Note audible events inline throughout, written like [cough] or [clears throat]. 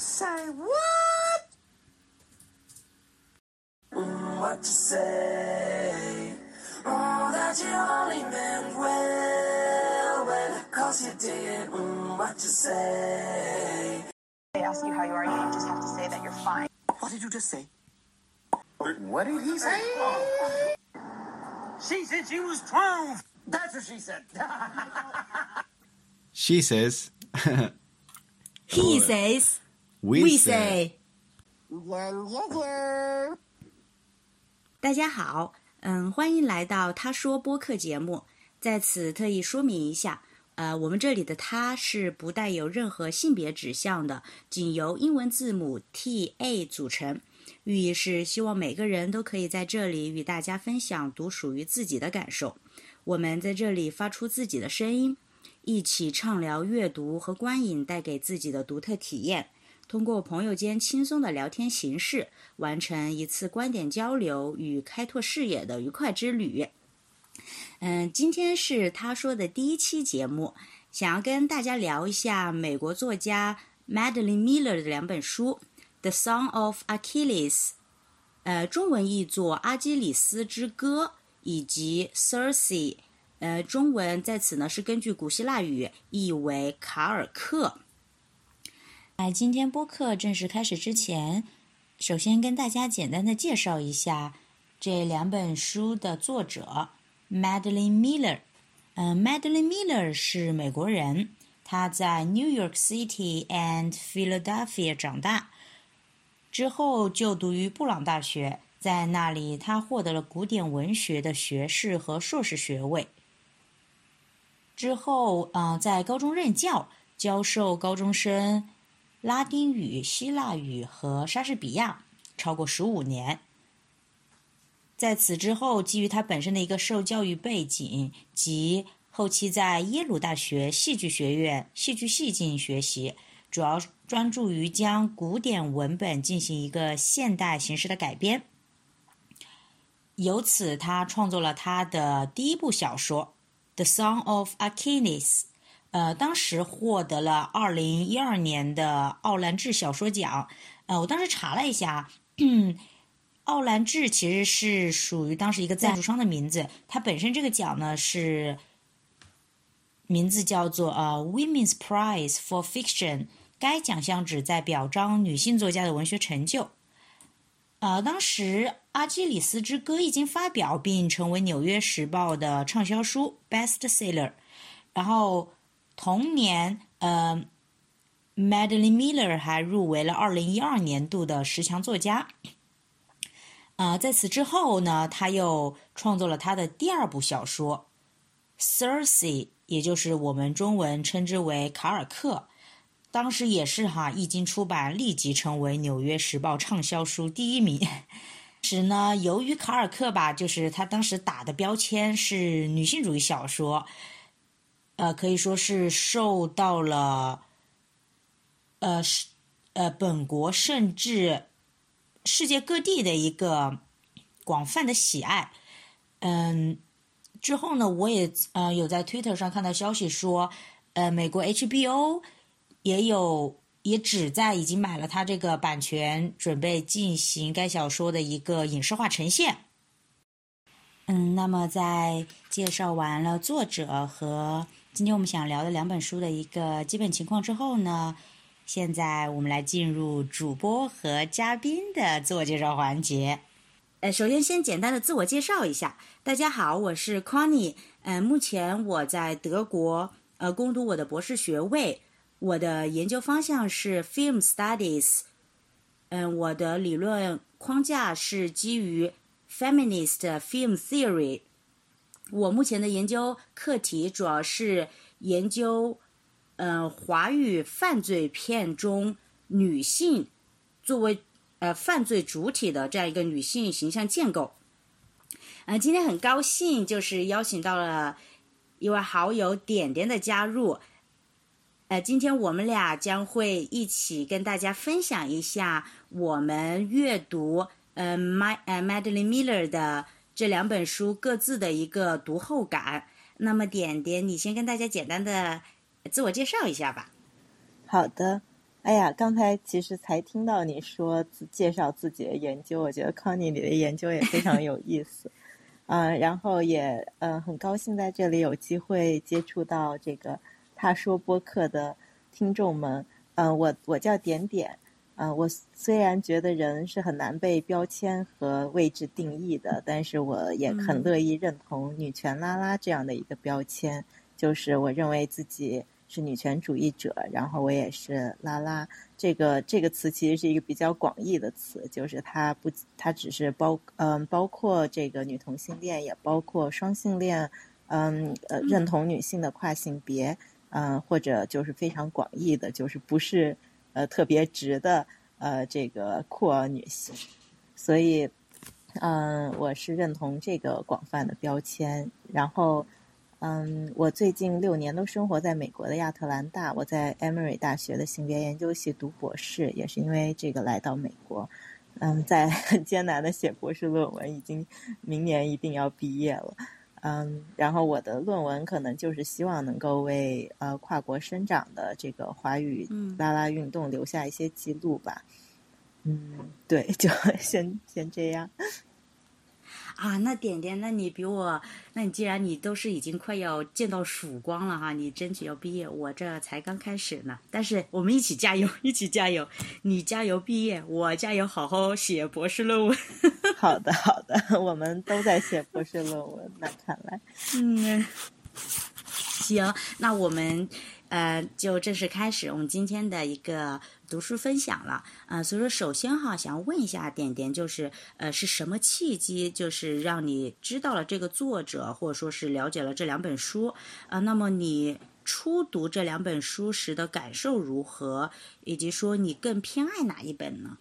Say what? What you say? Oh, that you only meant well, well, cause you did. Mm, what you say? They ask you how you are, you just have to say that you're fine. What did you just say? What did he say? She said she was 12. That's what she said. [laughs] She says, [laughs] He says, we, say. say。大家好，嗯，欢迎来到他说播客节目。在此特意说明一下，呃，我们这里的他是不带有任何性别指向的，仅由英文字母 T A 组成。寓意是希望每个人都可以在这里与大家分享独属于自己的感受。我们在这里发出自己的声音，一起畅聊阅读和观影带给自己的独特体验。通过朋友间轻松的聊天形式，完成一次观点交流与开拓视野的愉快之旅。嗯，今天是他说的第一期节目，想要跟大家聊一下美国作家 Madeline Miller 的两本书《The Song of Achilles》，呃，中文译作《阿基里斯之歌》，以及 Circe，呃，中文在此呢是根据古希腊语译为卡尔克。在今天播客正式开始之前，首先跟大家简单的介绍一下这两本书的作者 Madeline Miller。嗯，Madeline Miller 是美国人，她在 New York City and Philadelphia 长大，之后就读于布朗大学，在那里她获得了古典文学的学士和硕士学位。之后，呃，在高中任教，教授高中生拉丁语、希腊语和莎士比亚超过十五年。在此之后，基于他本身的一个受教育背景及后期在耶鲁大学戏剧学院戏剧系进行学习，主要专注于将古典文本进行一个现代形式的改编。由此，他创作了他的第一部小说《The Song of Achilles》。呃，当时获得了二零一二年的奥兰治小说奖。呃，我当时查了一下，奥兰治其实是属于当时一个赞助商的名字。它本身这个奖呢是名字叫做呃 Women's Prize for Fiction，该奖项旨在表彰女性作家的文学成就。呃，当时《阿基里斯之歌》已经发表并成为《纽约时报》的畅销书 bestseller，然后。同年，呃，Madeline Miller 还入围了二零一二年度的十强作家。啊，在此之后呢，他又创作了他的第二部小说《Circe》，也就是我们中文称之为《卡尔克》。当时也是哈，一经出版，立即成为《纽约时报》畅销书第一名。时呢，由于卡尔克吧，就是他当时打的标签是女性主义小说。呃，可以说是受到了，呃，是呃，本国甚至世界各地的一个广泛的喜爱。嗯，之后呢，我也呃有在 Twitter 上看到消息说，呃，美国 HBO 也有也只在已经买了他这个版权，准备进行该小说的一个影视化呈现。嗯，那么在介绍完了作者和。今天我们想聊的两本书的一个基本情况之后呢，现在我们来进入主播和嘉宾的自我介绍环节。呃，首先先简单的自我介绍一下，大家好，我是 Connie。嗯，目前我在德国呃攻读我的博士学位，我的研究方向是 Film Studies。嗯，我的理论框架是基于 Feminist Film Theory。我目前的研究课题主要是研究，呃，华语犯罪片中女性作为呃犯罪主体的这样一个女性形象建构。呃，今天很高兴就是邀请到了一位好友点点的加入。呃，今天我们俩将会一起跟大家分享一下我们阅读呃 My 呃 Madeline Miller 的。这两本书各自的一个读后感。那么，点点，你先跟大家简单的自我介绍一下吧。好的，哎呀，刚才其实才听到你说介绍自己的研究，我觉得康妮你的研究也非常有意思，嗯，然后也嗯很高兴在这里有机会接触到这个他说播客的听众们，嗯，我我叫点点，嗯，我虽然觉得人是很难被标签和位置定义的，但是我也很乐意认同女权拉拉这样的一个标签，就是我认为自己。是女权主义者，然后我也是拉拉。这个这个词其实是一个比较广义的词，就是它不，它只是包嗯包括这个女同性恋，也包括双性恋，嗯呃认同女性的跨性别，嗯或者就是非常广义的，就是不是呃特别直的呃这个酷儿女性。所以嗯我是认同这个广泛的标签，然后。嗯，我最近六年都生活在美国的亚特兰大，我在 Emory 大学的性别研究系读博士，也是因为这个来到美国。嗯，在很 [laughs] 艰难的写博士论文，已经明年一定要毕业了。嗯，然后我的论文可能就是希望能够为呃跨国生长的这个华语拉拉运动留下一些记录吧。嗯，对，就 [laughs] 先先这样。啊，那点点，那你比我，那你既然你都是已经快要见到曙光了哈，你争取要毕业，我这才刚开始呢。但是我们一起加油，一起加油，你加油毕业，我加油好好写博士论文。[laughs] 好的，好的，[laughs] 我们都在写博士论文，那看来，嗯，行，那我们。呃，就正式开始我们今天的一个读书分享了。呃，所以说首先哈，想要问一下点点，就是呃，是什么契机，就是让你知道了这个作者，或者说是了解了这两本书？啊，那么你初读这两本书时的感受如何？以及说你更偏爱哪一本呢？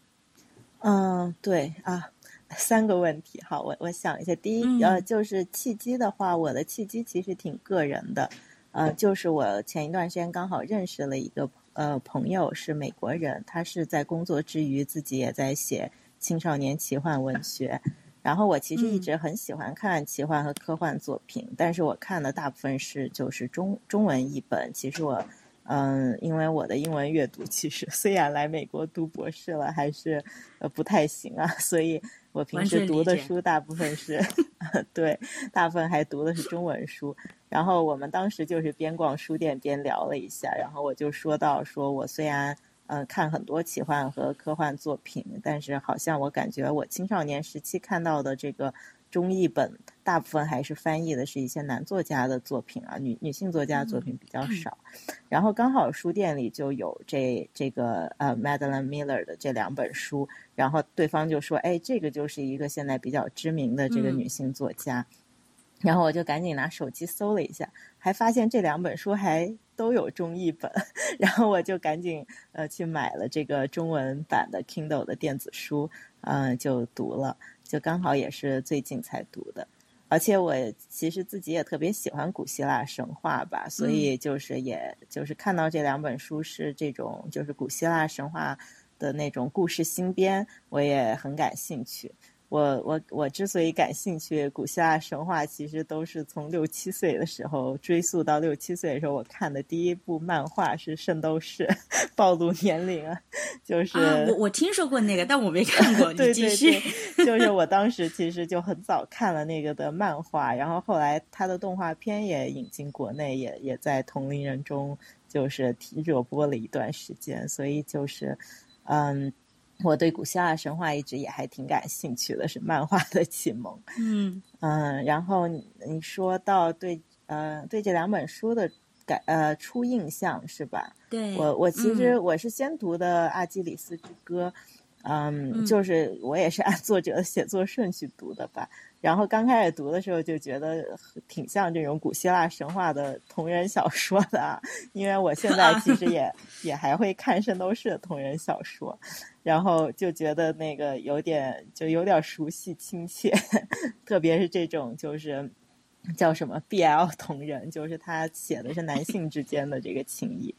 嗯，对啊，三个问题。好，我我想一下，第一呃，就是契机的话，我的契机其实挺个人的。呃，就是我前一段时间刚好认识了一个呃朋友，是美国人，他是在工作之余自己也在写青少年奇幻文学。然后我其实一直很喜欢看奇幻和科幻作品，但是我看的大部分是就是中中文译本。其实我嗯，因为我的英文阅读其实虽然来美国读博士了，还是呃不太行啊，所以我平时读的书大部分是 [laughs] [laughs] 对，大部分还读的是中文书。然后我们当时就是边逛书店边聊了一下，然后我就说到，说我虽然嗯看很多奇幻和科幻作品，但是好像我感觉我青少年时期看到的这个中译本，大部分还是翻译的是一些男作家的作品啊，女女性作家作品比较少。然后刚好书店里就有这这个呃 Madeline Miller 的这两本书，然后对方就说，哎，这个就是一个现在比较知名的这个女性作家。然后我就赶紧拿手机搜了一下，还发现这两本书还都有中译本，[laughs] 然后我就赶紧呃去买了这个中文版的 Kindle 的电子书，嗯，就读了，就刚好也是最近才读的，而且我其实自己也特别喜欢古希腊神话吧，所以就是也就是看到这两本书是这种就是古希腊神话的那种故事新编，我也很感兴趣。我我我之所以感兴趣古希腊神话，其实都是从六七岁的时候追溯到六七岁的时候，我看的第一部漫画是《圣斗士》，[laughs] 暴露年龄啊，就是我我听说过那个，但我没看过。[laughs] 对对对，就是我当时其实就很早看了那个的漫画，然后后来他的动画片也引进国内，也也在同龄人中就是热播了一段时间，所以就是嗯。我对古希腊神话一直也还挺感兴趣的，是漫画的启蒙。嗯嗯，然后你说到对呃对这两本书的感呃初印象是吧？对，我我其实我是先读的《阿基里斯之歌》，嗯，就是我也是按作者的写作顺序读的吧。然后刚开始读的时候就觉得挺像这种古希腊神话的同人小说的，因为我现在其实也 [laughs] 也还会看《圣斗士》的同人小说。然后就觉得那个有点就有点熟悉亲切，[laughs] 特别是这种就是叫什么 BL 同人，就是他写的是男性之间的这个情谊，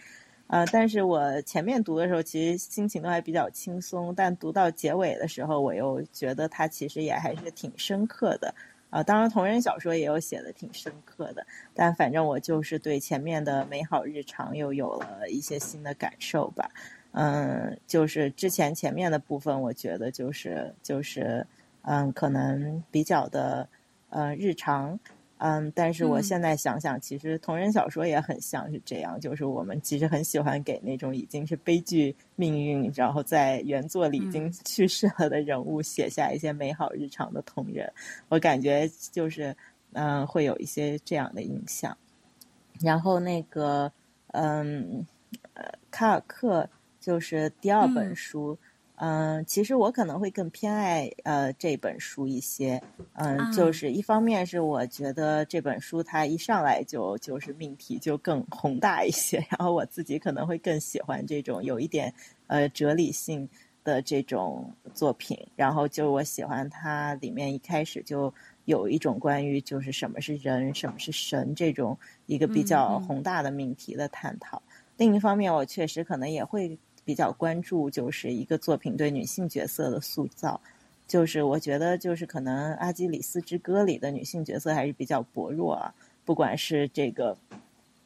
呃，但是我前面读的时候其实心情都还比较轻松，但读到结尾的时候，我又觉得它其实也还是挺深刻的，啊，当然同人小说也有写的挺深刻的，但反正我就是对前面的美好日常又有了一些新的感受吧。嗯，就是之前前面的部分，我觉得就是就是嗯，可能比较的呃日常。嗯，但是我现在想想，其实同人小说也很像是这样，就是我们其实很喜欢给那种已经是悲剧命运，然后在原作里已经去世了的人物写下一些美好日常的同人。我感觉就是嗯，会有一些这样的印象。然后那个嗯，呃，卡尔克就是第二本书。嗯，其实我可能会更偏爱呃这本书一些，嗯，就是一方面是我觉得这本书它一上来就就是命题就更宏大一些，然后我自己可能会更喜欢这种有一点呃哲理性的这种作品，然后就我喜欢它里面一开始就有一种关于就是什么是人，什么是神这种一个比较宏大的命题的探讨。另一方面，我确实可能也会。比较关注就是一个作品对女性角色的塑造，就是我觉得就是可能《阿基里斯之歌》里的女性角色还是比较薄弱啊，不管是这个，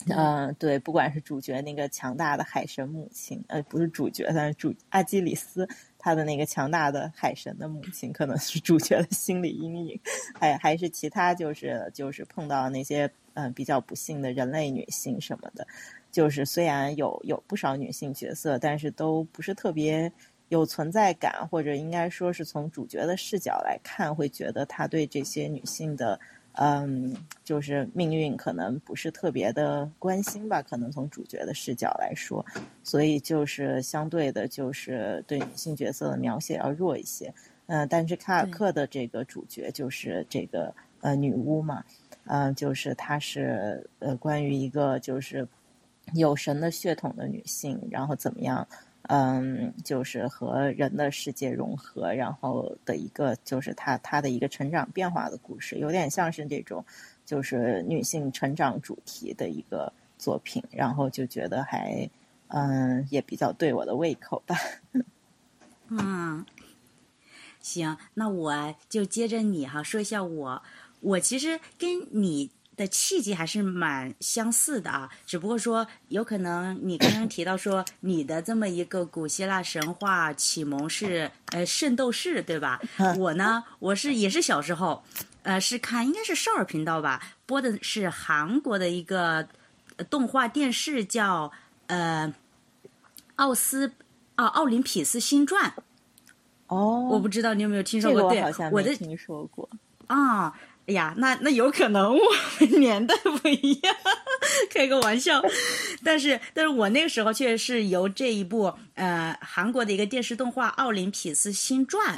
嗯，对，不管是主角那个强大的海神母亲，呃，不是主角，但是主阿基里斯他的那个强大的海神的母亲，可能是主角的心理阴影，还还是其他就是就是碰到那些嗯比较不幸的人类女性什么的。就是虽然有有不少女性角色，但是都不是特别有存在感，或者应该说是从主角的视角来看，会觉得他对这些女性的，嗯，就是命运可能不是特别的关心吧。可能从主角的视角来说，所以就是相对的，就是对女性角色的描写要弱一些。嗯，但是卡尔克的这个主角就是这个呃女巫嘛，嗯，就是她是呃关于一个就是。有神的血统的女性，然后怎么样？嗯，就是和人的世界融合，然后的一个就是她她的一个成长变化的故事，有点像是这种就是女性成长主题的一个作品，然后就觉得还嗯也比较对我的胃口吧。[laughs] 嗯，行，那我就接着你哈说一下我，我其实跟你。的契机还是蛮相似的啊，只不过说有可能你刚刚提到说你的这么一个古希腊神话启蒙是呃圣斗士对吧？我呢，我是也是小时候，呃是看应该是少儿频道吧，播的是韩国的一个动画电视叫呃奥斯啊奥林匹斯新传。哦，我不知道你有没有听说过？对，我的听说过啊。哎呀，那那有可能我们 [laughs] 年代不一样，开个玩笑。但是，但是我那个时候确实是由这一部呃韩国的一个电视动画《奥林匹斯新传》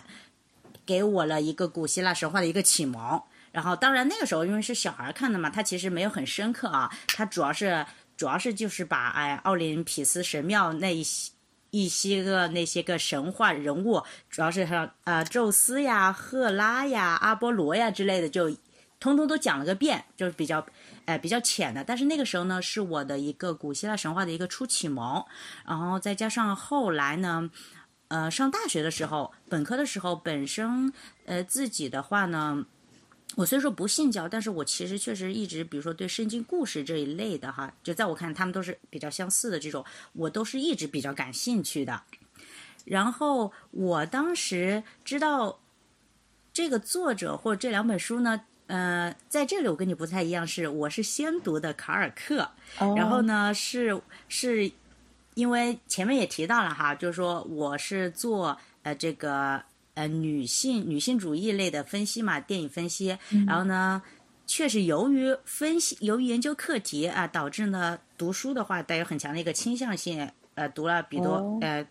给我了一个古希腊神话的一个启蒙。然后，当然那个时候因为是小孩看的嘛，它其实没有很深刻啊。它主要是主要是就是把哎奥林匹斯神庙那一些。一些个那些个神话人物，主要是像呃宙斯呀、赫拉呀、阿波罗呀之类的，就通通都讲了个遍，就是比较哎比较浅的。但是那个时候呢，是我的一个古希腊神话的一个初启蒙，然后再加上后来呢，呃上大学的时候，本科的时候，本身呃自己的话呢。我虽说不信教，但是我其实确实一直，比如说对圣经故事这一类的哈，就在我看他们都是比较相似的这种，我都是一直比较感兴趣的。然后我当时知道这个作者或者这两本书呢，呃，在这里我跟你不太一样，是我是先读的卡尔克，然后呢是是因为前面也提到了哈，就是说我是做呃这个。呃，女性女性主义类的分析嘛，电影分析。然后呢，确实由于分析，由于研究课题啊，导致呢读书的话带有很强的一个倾向性。呃，读了比多呃，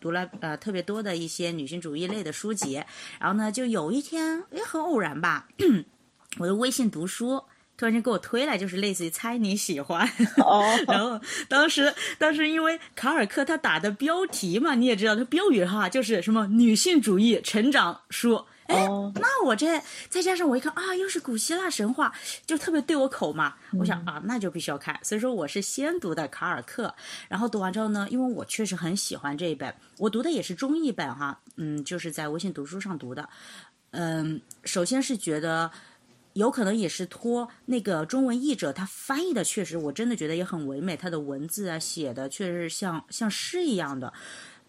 读了呃特别多的一些女性主义类的书籍。然后呢，就有一天也很偶然吧，[clears throat] 我的微信读书。突然间给我推来，就是类似于猜你喜欢，[laughs] 然后当时当时因为卡尔克他打的标题嘛，你也知道他标语哈，就是什么女性主义成长书，哎，那我这再加上我一看啊，又是古希腊神话，就特别对我口嘛，我想啊，那就必须要看，所以说我是先读的卡尔克，然后读完之后呢，因为我确实很喜欢这一本，我读的也是中译本哈，嗯，就是在微信读书上读的，嗯，首先是觉得。有可能也是托那个中文译者他翻译的，确实我真的觉得也很唯美，他的文字啊写的确实像像诗一样的。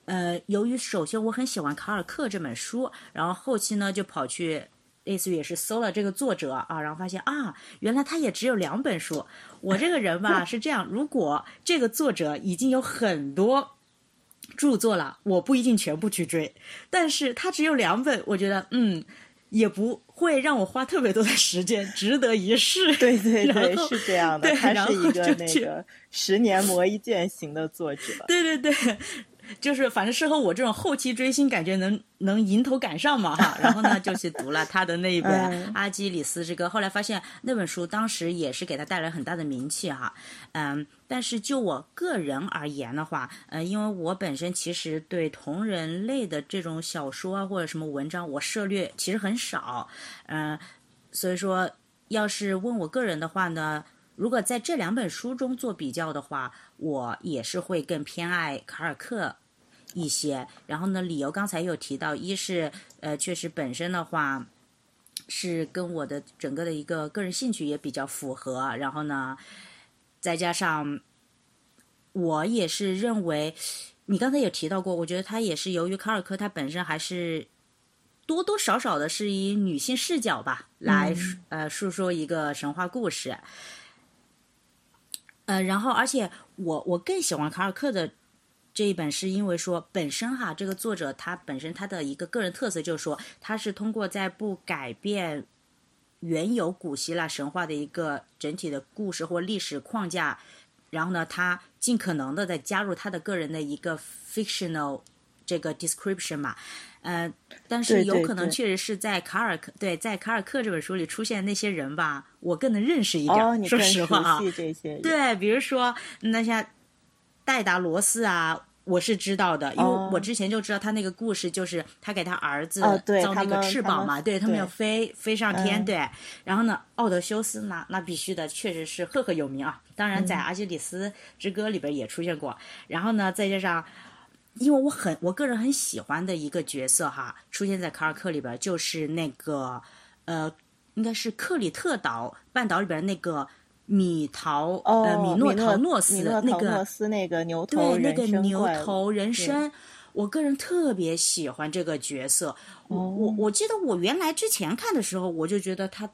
呃，由于首先我很喜欢卡尔克这本书，然后后期呢就跑去类似于也是搜了这个作者啊，然后发现啊，原来他也只有两本书。我这个人吧是这样，如果这个作者已经有很多著作了，我不一定全部去追，但是他只有两本，我觉得嗯。也不会让我花特别多的时间，值得一试。对对对，是这样的，对他是一个那个十年磨一剑型的作者。对对对，就是反正适合我这种后期追星，感觉能能迎头赶上嘛哈。然后呢，就去读了他的那一本嗯《阿基里斯之歌》，后来发现那本书当时也是给他带来很大的名气哈。嗯，但是就我个人而言的话，呃，因为我本身其实对同人类的这种小说啊或者什么文章，我涉略其实很少，嗯、所以说要是问我个人的话呢。如果在这两本书中做比较的话，我也是会更偏爱卡尔克一些。然后呢，理由刚才有提到，一是呃，确实本身的话是跟我的整个的一个个人兴趣也比较符合。然后呢，再加上我也是认为，你刚才有提到过，我觉得他也是由于卡尔克他本身还是。多多少少的是以女性视角吧，来、呃述说一个神话故事。呃，然后而且我我更喜欢卡尔克的这一本，是因为说本身哈，这个作者他本身他的一个个人特色就是说，他是通过在不改变原有古希腊神话的一个整体的故事或历史框架，然后呢，他尽可能的在加入他的个人的一个 fictional 这个 description 嘛，呃，但是有可能确实是在卡尔克对在卡尔克这本书里出现的那些人吧，我更能认识一点。哦，说实话啊，这些。对，比如说那像戴达罗斯啊，我是知道的，因为哦我之前就知道他那个故事，就是他给他儿子造那个翅膀嘛，对他们对要飞飞上天，嗯对。然后呢，奥德修斯呢，那必须的，确实是赫赫有名啊。当然，在嗯《阿基里斯之歌》里边也出现过。然后呢，再加上。因为我很我个人很喜欢的一个角色哈，出现在卡尔克里边，就是那个呃，应该是克里特岛半岛里边那个米陶、哦，呃米诺陶诺斯那个陶诺斯那个牛头对那个牛头人对参，我个人特别喜欢这个角色。我哦我我记得我原来之前看的时候，我就觉得他，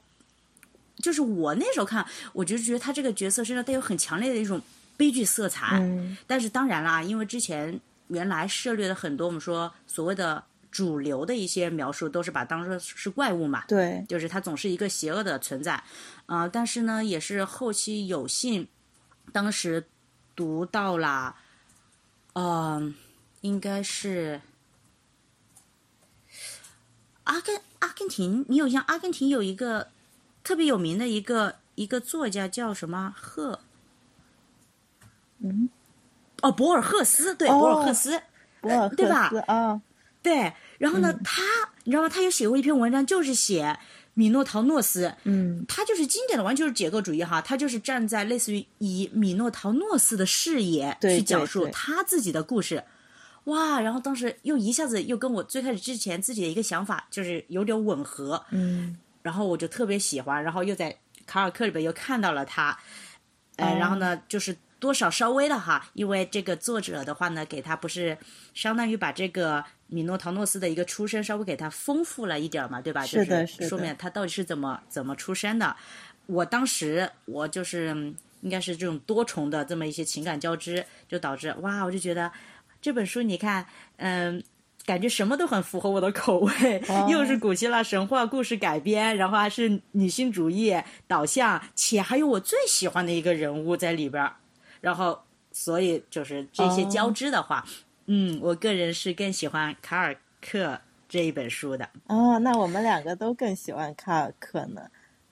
就是我那时候看，我就觉得他这个角色身上带有很强烈的一种悲剧色彩。嗯但是当然啦，因为之前原来涉猎的很多我们说所谓的主流的一些描述，都是把当做是怪物嘛。对，就是它总是一个邪恶的存在，啊、但是呢，也是后期有幸，当时读到了，嗯、应该是阿根阿根廷，你有像阿根廷有一个特别有名的一个一个作家叫什么？赫，嗯，哦，博尔赫斯，对，哦博尔赫斯，博尔赫对吧？斯啊，对，然后呢，嗯。他你知道吗？他有写过一篇文章，就是写米诺陶诺斯，嗯。他就是经典的，完全就是解构主义哈，他就是站在类似于以米诺陶诺斯的视野去讲述他自己的故事，哇！然后当时又一下子又跟我最开始之前自己的一个想法就是有点吻合，嗯。然后我就特别喜欢，然后又在卡尔克里边又看到了他，呃，哦。然后呢，就是多少稍微的哈，因为这个作者的话呢，给他不是相当于把这个米诺陶诺斯的一个出身稍微给他丰富了一点儿嘛，对吧？是的是说明他到底是怎么怎么出身的。我当时我就是嗯应该是这种多重的这么一些情感交织，就导致哇，我就觉得这本书你看，嗯。感觉什么都很符合我的口味，[laughs] 哦又是古希腊神话故事改编，然后还是女性主义导向，且还有我最喜欢的一个人物在里边儿，然后所以就是这些哦交织的话，嗯，我个人是更喜欢卡尔克这一本书的。哦，那我们两个都更喜欢卡尔克呢。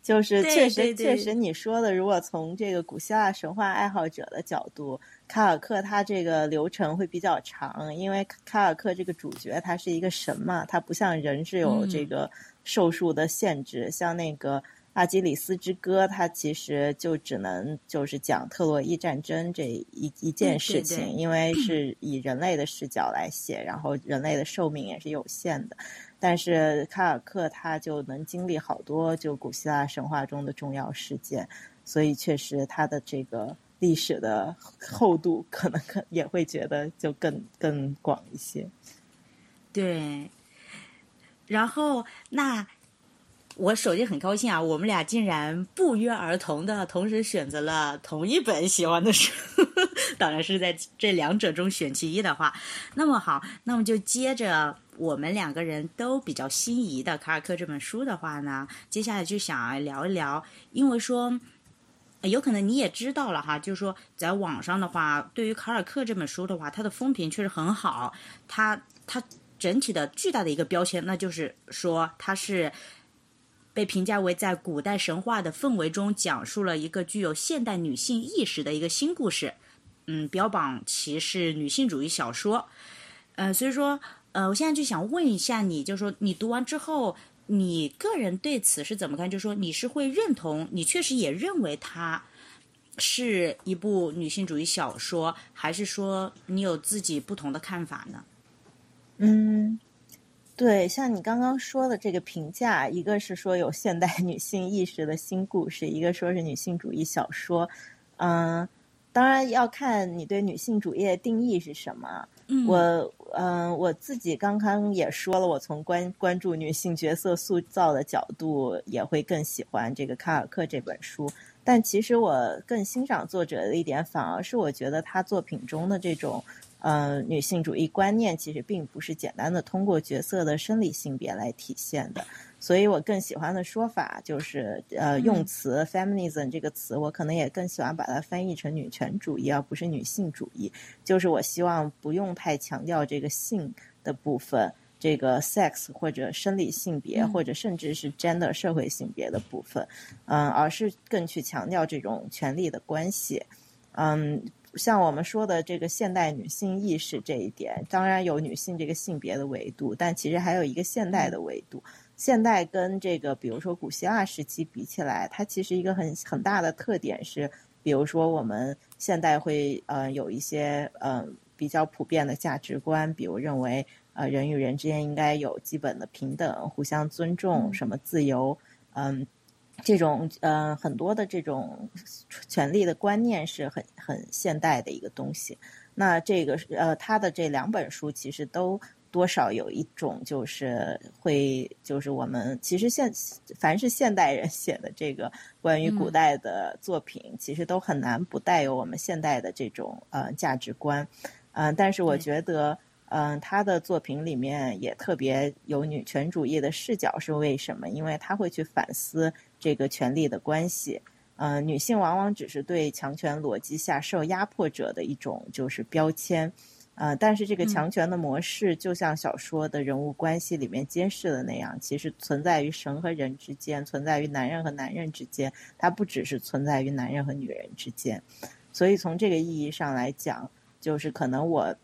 就是确实确实你说的，如果从这个古希腊神话爱好者的角度，卡尔克他这个流程会比较长，因为卡尔克这个主角他是一个神嘛，他不像人是有嗯这个寿数的限制，像那个阿基里斯之歌，它其实就只能就是讲特洛伊战争这一一件事情，对对因为是以人类的视角来写，然后人类的寿命也是有限的。但是卡尔克他就能经历好多就古希腊神话中的重要事件，所以确实他的这个历史的厚度可能更也会觉得就更更广一些。对，然后那我首先很高兴啊，我们俩竟然不约而同的同时选择了同一本喜欢的书，[laughs] 当然是在这两者中选其一的话，那么好，那么就接着我们两个人都比较心仪的卡尔克这本书的话呢，接下来就想聊一聊，因为说。有可能你也知道了哈，就是说，在网上的话，对于卡尔克这本书的话，它的风评确实很好，它它整体的巨大的一个标签，那就是说它是被评价为在古代神话的氛围中讲述了一个具有现代女性意识的一个新故事，嗯，标榜其是女性主义小说，呃，所以说，呃，我现在就想问一下你，就是说你读完之后，你个人对此是怎么看？就是说你是会认同，你确实也认为它是一部女性主义小说，还是说你有自己不同的看法呢？嗯，对，像你刚刚说的这个评价，一个是说有现代女性意识的新故事，一个说是女性主义小说。嗯，当然要看你对女性主义的定义是什么。嗯我嗯、我自己刚刚也说了，我从关关注女性角色塑造的角度，也会更喜欢这个卡尔克这本书。但其实我更欣赏作者的一点，反而是我觉得他作品中的这种呃女性主义观念，其实并不是简单的通过角色的生理性别来体现的。所以我更喜欢的说法就是，呃，用词 feminism 这个词，我可能也更喜欢把它翻译成女权主义，而不是女性主义。就是我希望不用太强调这个性的部分，这个 sex 或者生理性别，嗯或者甚至是 gender 社会性别的部分，嗯，而是更去强调这种权利的关系，嗯。像我们说的这个现代女性意识这一点，当然有女性这个性别的维度，但其实还有一个现代的维度。现代跟这个，比如说古希腊时期比起来，它其实一个很很大的特点是，比如说我们现代会呃有一些呃比较普遍的价值观，比如认为呃人与人之间应该有基本的平等、互相尊重、嗯什么自由，嗯。这种呃很多的这种权利的观念是很很现代的一个东西。那这个是呃他的这两本书其实都多少有一种就是会就是我们其实现凡是现代人写的这个关于古嗯代的作品，其实都很难不带有我们现代的这种呃价值观。嗯、但是我觉得。嗯，他的作品里面也特别有女权主义的视角，是为什么？因为他会去反思这个权力的关系。嗯、女性往往只是对强权逻辑下受压迫者的一种就是标签。呃，但是这个嗯强权的模式，就像小说的人物关系里面揭示的那样，其实存在于神和人之间，存在于男人和男人之间，它不只是存在于男人和女人之间。所以从这个意义上来讲，就是可能我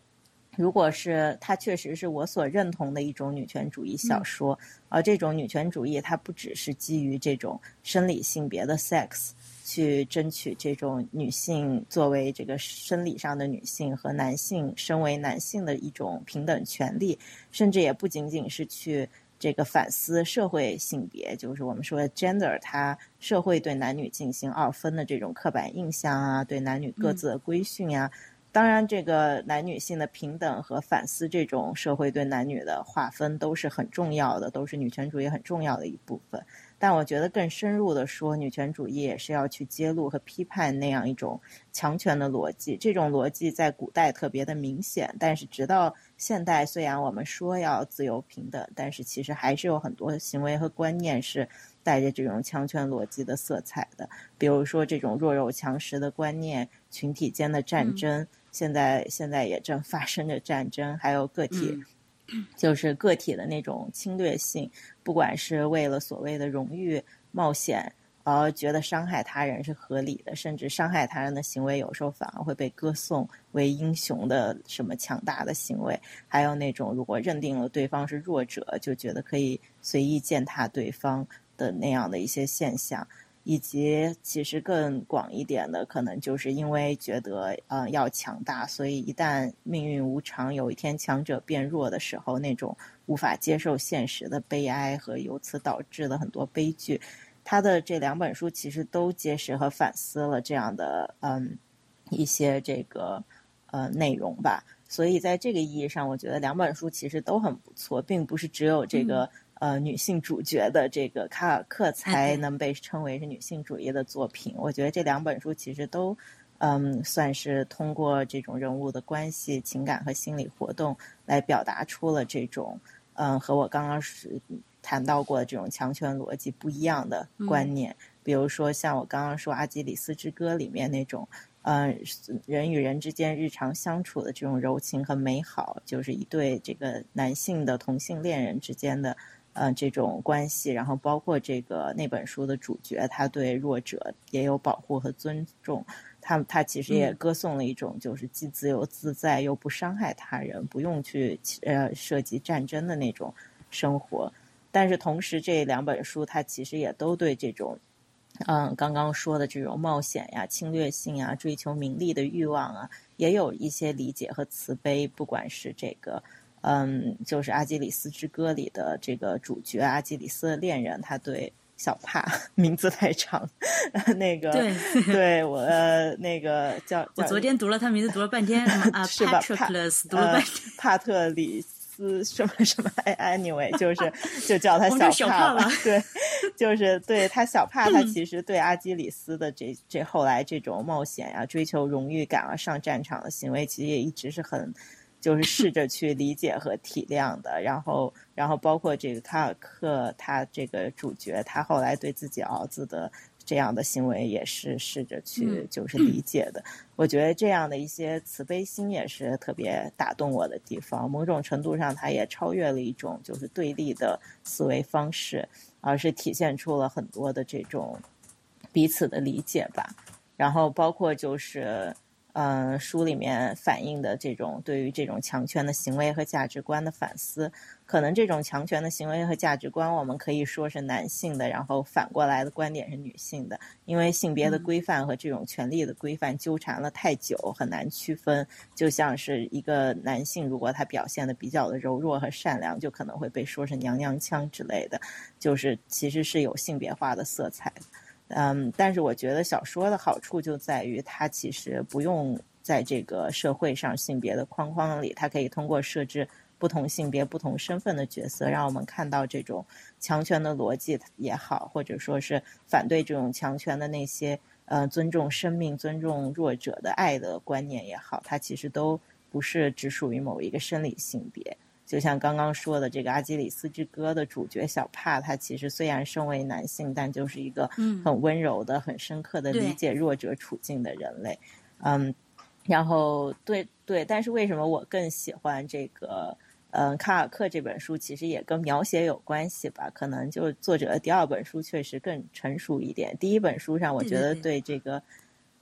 如果是它确实是我所认同的一种女权主义小说，而这种女权主义它不只是基于这种生理性别的 sex 去争取这种女性作为这个生理上的女性和男性身为男性的一种平等权利，甚至也不仅仅是去。这个反思社会性别，就是我们说的 gender，它社会对男女进行二分的这种刻板印象啊，对男女各自的规训呀、当然，这个男女性的平等和反思这种社会对男女的划分都是很重要的，都是女权主义很重要的一部分。但我觉得更深入的说，女权主义也是要去揭露和批判那样一种强权的逻辑。这种逻辑在古代特别的明显，但是直到现代，虽然我们说要自由平等，但是其实还是有很多行为和观念是带着这种强权逻辑的色彩的。比如说这种弱肉强食的观念，群体间的战争。现在现在也正发生着战争，还有个体，[clears throat] 就是个体的那种侵略性，不管是为了所谓的荣誉冒险而觉得伤害他人是合理的，甚至伤害他人的行为有时候反而会被歌颂为英雄的什么强大的行为，还有那种如果认定了对方是弱者，就觉得可以随意践踏对方，的那样的一些现象。以及其实更广一点的，可能就是因为觉得呃要强大，所以一旦命运无常，有一天强者变弱的时候，那种无法接受现实的悲哀和由此导致的很多悲剧，他的这两本书其实都揭示和反思了这样的嗯一些这个呃内容吧。所以在这个意义上，我觉得两本书其实都很不错，并不是只有这个。呃，女性主角的这个卡尔克才能被称为是女性主义的作品。我觉得这两本书其实都，嗯，算是通过这种人物的关系、情感和心理活动来表达出了这种，嗯，和我刚刚是谈到过的这种强权逻辑不一样的观念。比如说，像我刚刚说《阿基里斯之歌》里面那种，嗯，人与人之间日常相处的这种柔情和美好，就是一对这个男性的同性恋人之间的。嗯，这种关系，然后包括这个那本书的主角，他对弱者也有保护和尊重。他他其实也歌颂了一种，就是既自由自在又不伤害他人，不用去呃涉及战争的那种生活。但是同时，这两本书它其实也都对这种，嗯，刚刚说的这种冒险呀、侵略性啊、追求名利的欲望啊，也有一些理解和慈悲。不管是这个。嗯，就是《阿基里斯之歌》里的这个主角阿基里斯的恋人，他对小帕 [laughs] 名字太长，那个对对我那个叫 [laughs] 我昨天读了他名字读了半天啊，[laughs] 是吧？帕特斯读了半天，帕特里斯什么什么哎？Anyway，就是就叫他小帕了。对，就是对他小帕，他其实对阿基里斯的这这后来这种冒险呀、追求荣誉感啊、上战场的行为，其实也一直是很。就是试着去理解和体谅的，然后，然后包括这个卡尔克，他这个主角，他后来对自己儿子的这样的行为，也是试着去就是理解的。我觉得这样的一些慈悲心也是特别打动我的地方。某种程度上，他也超越了一种就是对立的思维方式，而是体现出了很多的这种彼此的理解吧。然后包括就是。嗯，书里面反映的这种对于这种强权的行为和价值观的反思，可能这种强权的行为和价值观，我们可以说是男性的，然后反过来的观点是女性的，因为性别的规范和这种权利的规范纠缠了太久，很难区分。就像是一个男性，如果他表现的比较的柔弱和善良，就可能会被说是娘娘腔之类的，就是其实是有性别化的色彩。嗯，但是我觉得小说的好处就在于，它其实不用在这个社会上性别的框框里，它可以通过设置不同性别、不同身份的角色，让我们看到这种强权的逻辑也好，或者说是反对这种强权的那些呃尊重生命、尊重弱者的爱的观念也好，它其实都不是只属于某一个生理性别。就像刚刚说的，这个《阿基里斯之歌》的主角小帕，他其实虽然身为男性，但就是一个很温柔的、很深刻的理解弱者处境的人类。嗯，然后对对，但是为什么我更喜欢这个？嗯，卡尔克这本书其实也跟描写有关系吧？可能就作者的第二本书确实更成熟一点。第一本书上，我觉得对这个。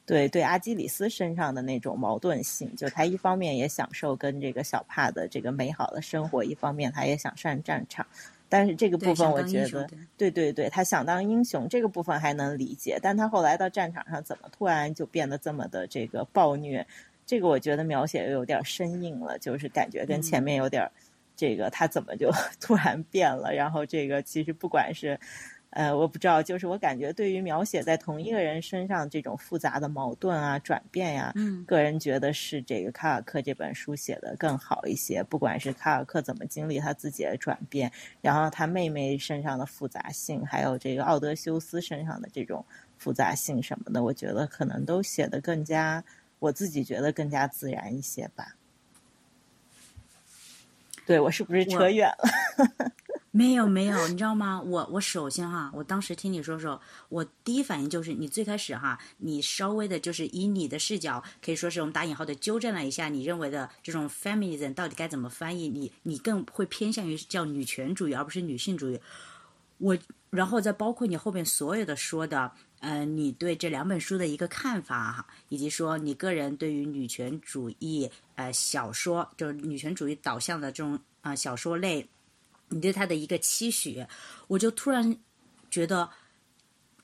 对对，阿基里斯身上的那种矛盾性，就他一方面也享受跟这个小帕的这个美好的生活，一方面他也想上战场。但是这个部分我觉得，对对对，他想当英雄这个部分还能理解，但他后来到战场上怎么突然就变得这么的这个暴虐？这个我觉得描写又有点生硬了，就是感觉跟前面有点这个他怎么就 [laughs] 突然变了？然后这个其实不管是。呃，我不知道，就是我感觉对于描写在同一个人身上这种复杂的矛盾啊、转变呀，嗯，个人觉得是这个卡尔克这本书写的更好一些。不管是卡尔克怎么经历他自己的转变，然后他妹妹身上的复杂性，还有这个奥德修斯身上的这种复杂性什么的，我觉得可能都写的更加，我自己觉得更加自然一些吧。对我是不是扯远了？没有没有，你知道吗？我我首先哈，我当时听你说说，我第一反应就是你最开始哈，你稍微的就是以你的视角，可以说是我们打引号的纠正了一下，你认为的这种 feminism 到底该怎么翻译？你你更会偏向于叫女权主义，而不是女性主义。我然后再包括你后边所有的说的，呃，你对这两本书的一个看法哈，以及说你个人对于女权主义呃小说，就是女权主义导向的这种啊小说类。你对他的一个期许，我就突然觉得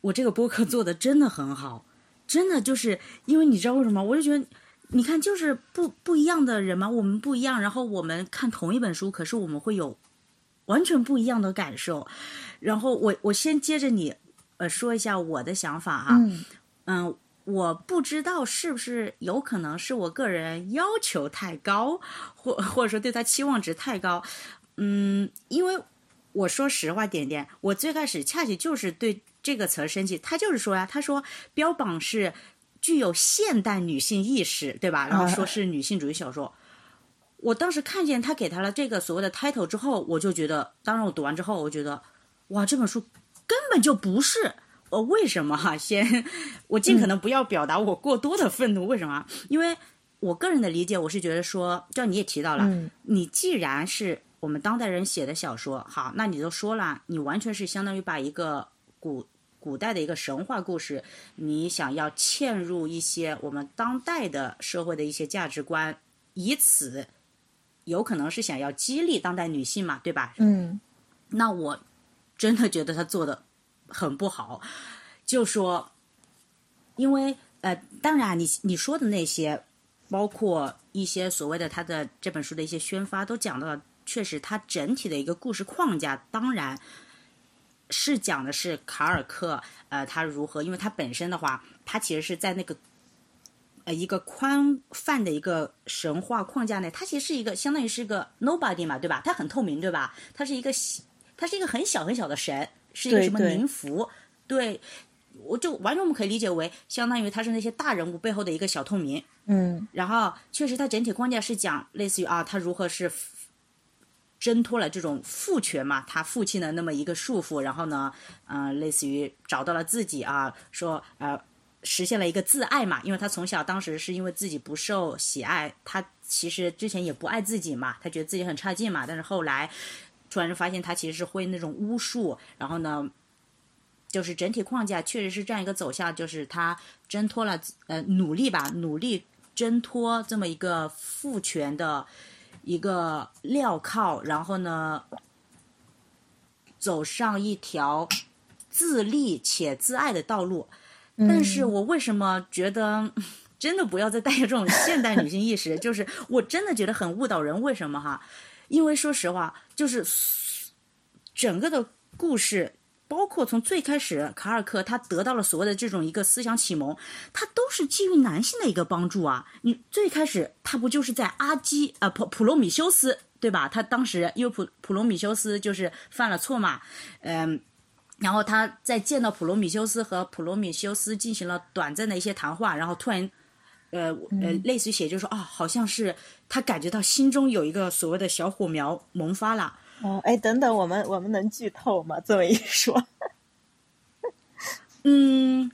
我这个播客做的真的很好，真的就是因为你知道为什么？我就觉得，你看，就是不不一样的人嘛，我们不一样，然后我们看同一本书，可是我们会有完全不一样的感受。然后我我先接着你呃说一下我的想法哈，嗯嗯，我不知道是不是有可能是我个人要求太高，或或者说对他期望值太高。嗯，因为我说实话，点点，我最开始恰恰就是对这个词儿生气。他就是说呀，他说标榜是具有现代女性意识，对吧？然后说是女性主义小说。我当时看见他给他了这个所谓的 title 之后，我就觉得，当然我读完之后，我觉得，哇，这本书根本就不是。呃，为什么哈？先，我尽可能不要表达我过多的愤怒。为什么？因为我个人的理解，我是觉得说，就像你也提到了，嗯你既然是我们当代人写的小说，好，那你都说了，你完全是相当于把一个古古代的一个神话故事，你想要嵌入一些我们当代的社会的一些价值观，以此有可能是想要激励当代女性嘛，对吧？嗯那我 [laughs] 真的觉得他做的很不好，就说，因为呃，当然你你说的那些，包括一些所谓的他的这本书的一些宣发，都讲到了，确实它整体的一个故事框架，当然是讲的是卡尔克，呃，他如何，因为他本身的话，他其实是在那个。呃，一个宽泛的一个神话框架内，它其实是一个相当于是一个 nobody 嘛，对吧？它很透明，对吧？它是一个小，它是一个很小很小的神，是一个什么对对冥符？对，我就完全我们可以理解为，相当于他是那些大人物背后的一个小透明。嗯然后，确实，它整体框架是讲类似于啊，他如何是挣脱了这种父权嘛，他父亲的那么一个束缚，然后呢，嗯、类似于找到了自己啊，说呃。实现了一个自爱嘛，因为他从小当时是因为自己不受喜爱，他其实之前也不爱自己嘛，他觉得自己很差劲嘛，但是后来突然发现他其实是会那种巫术，然后呢，就是整体框架确实是这样一个走向，就是他挣脱了呃努力吧，努力挣脱这么一个父权的一个镣铐，然后呢，走上一条自立且自爱的道路。但是我为什么觉得 [laughs] 真的不要再带有这种现代女性意识？[laughs] 就是我真的觉得很误导人。为什么哈？因为说实话，就是整个的故事，包括从最开始卡尔克他得到了所谓的这种一个思想启蒙，他都是基于男性的一个帮助啊。你最开始他不就是在阿基呃普普罗米修斯对吧？他当时因为普普罗米修斯就是犯了错嘛，嗯。然后他在见到普罗米修斯和普罗米修斯进行了短暂的一些谈话，然后突然，呃呃，类似于写就是说啊，好像是他感觉到心中有一个所谓的小火苗萌发了。哦，哎，等等，我们我们能剧透吗？这么一说，[laughs] 嗯，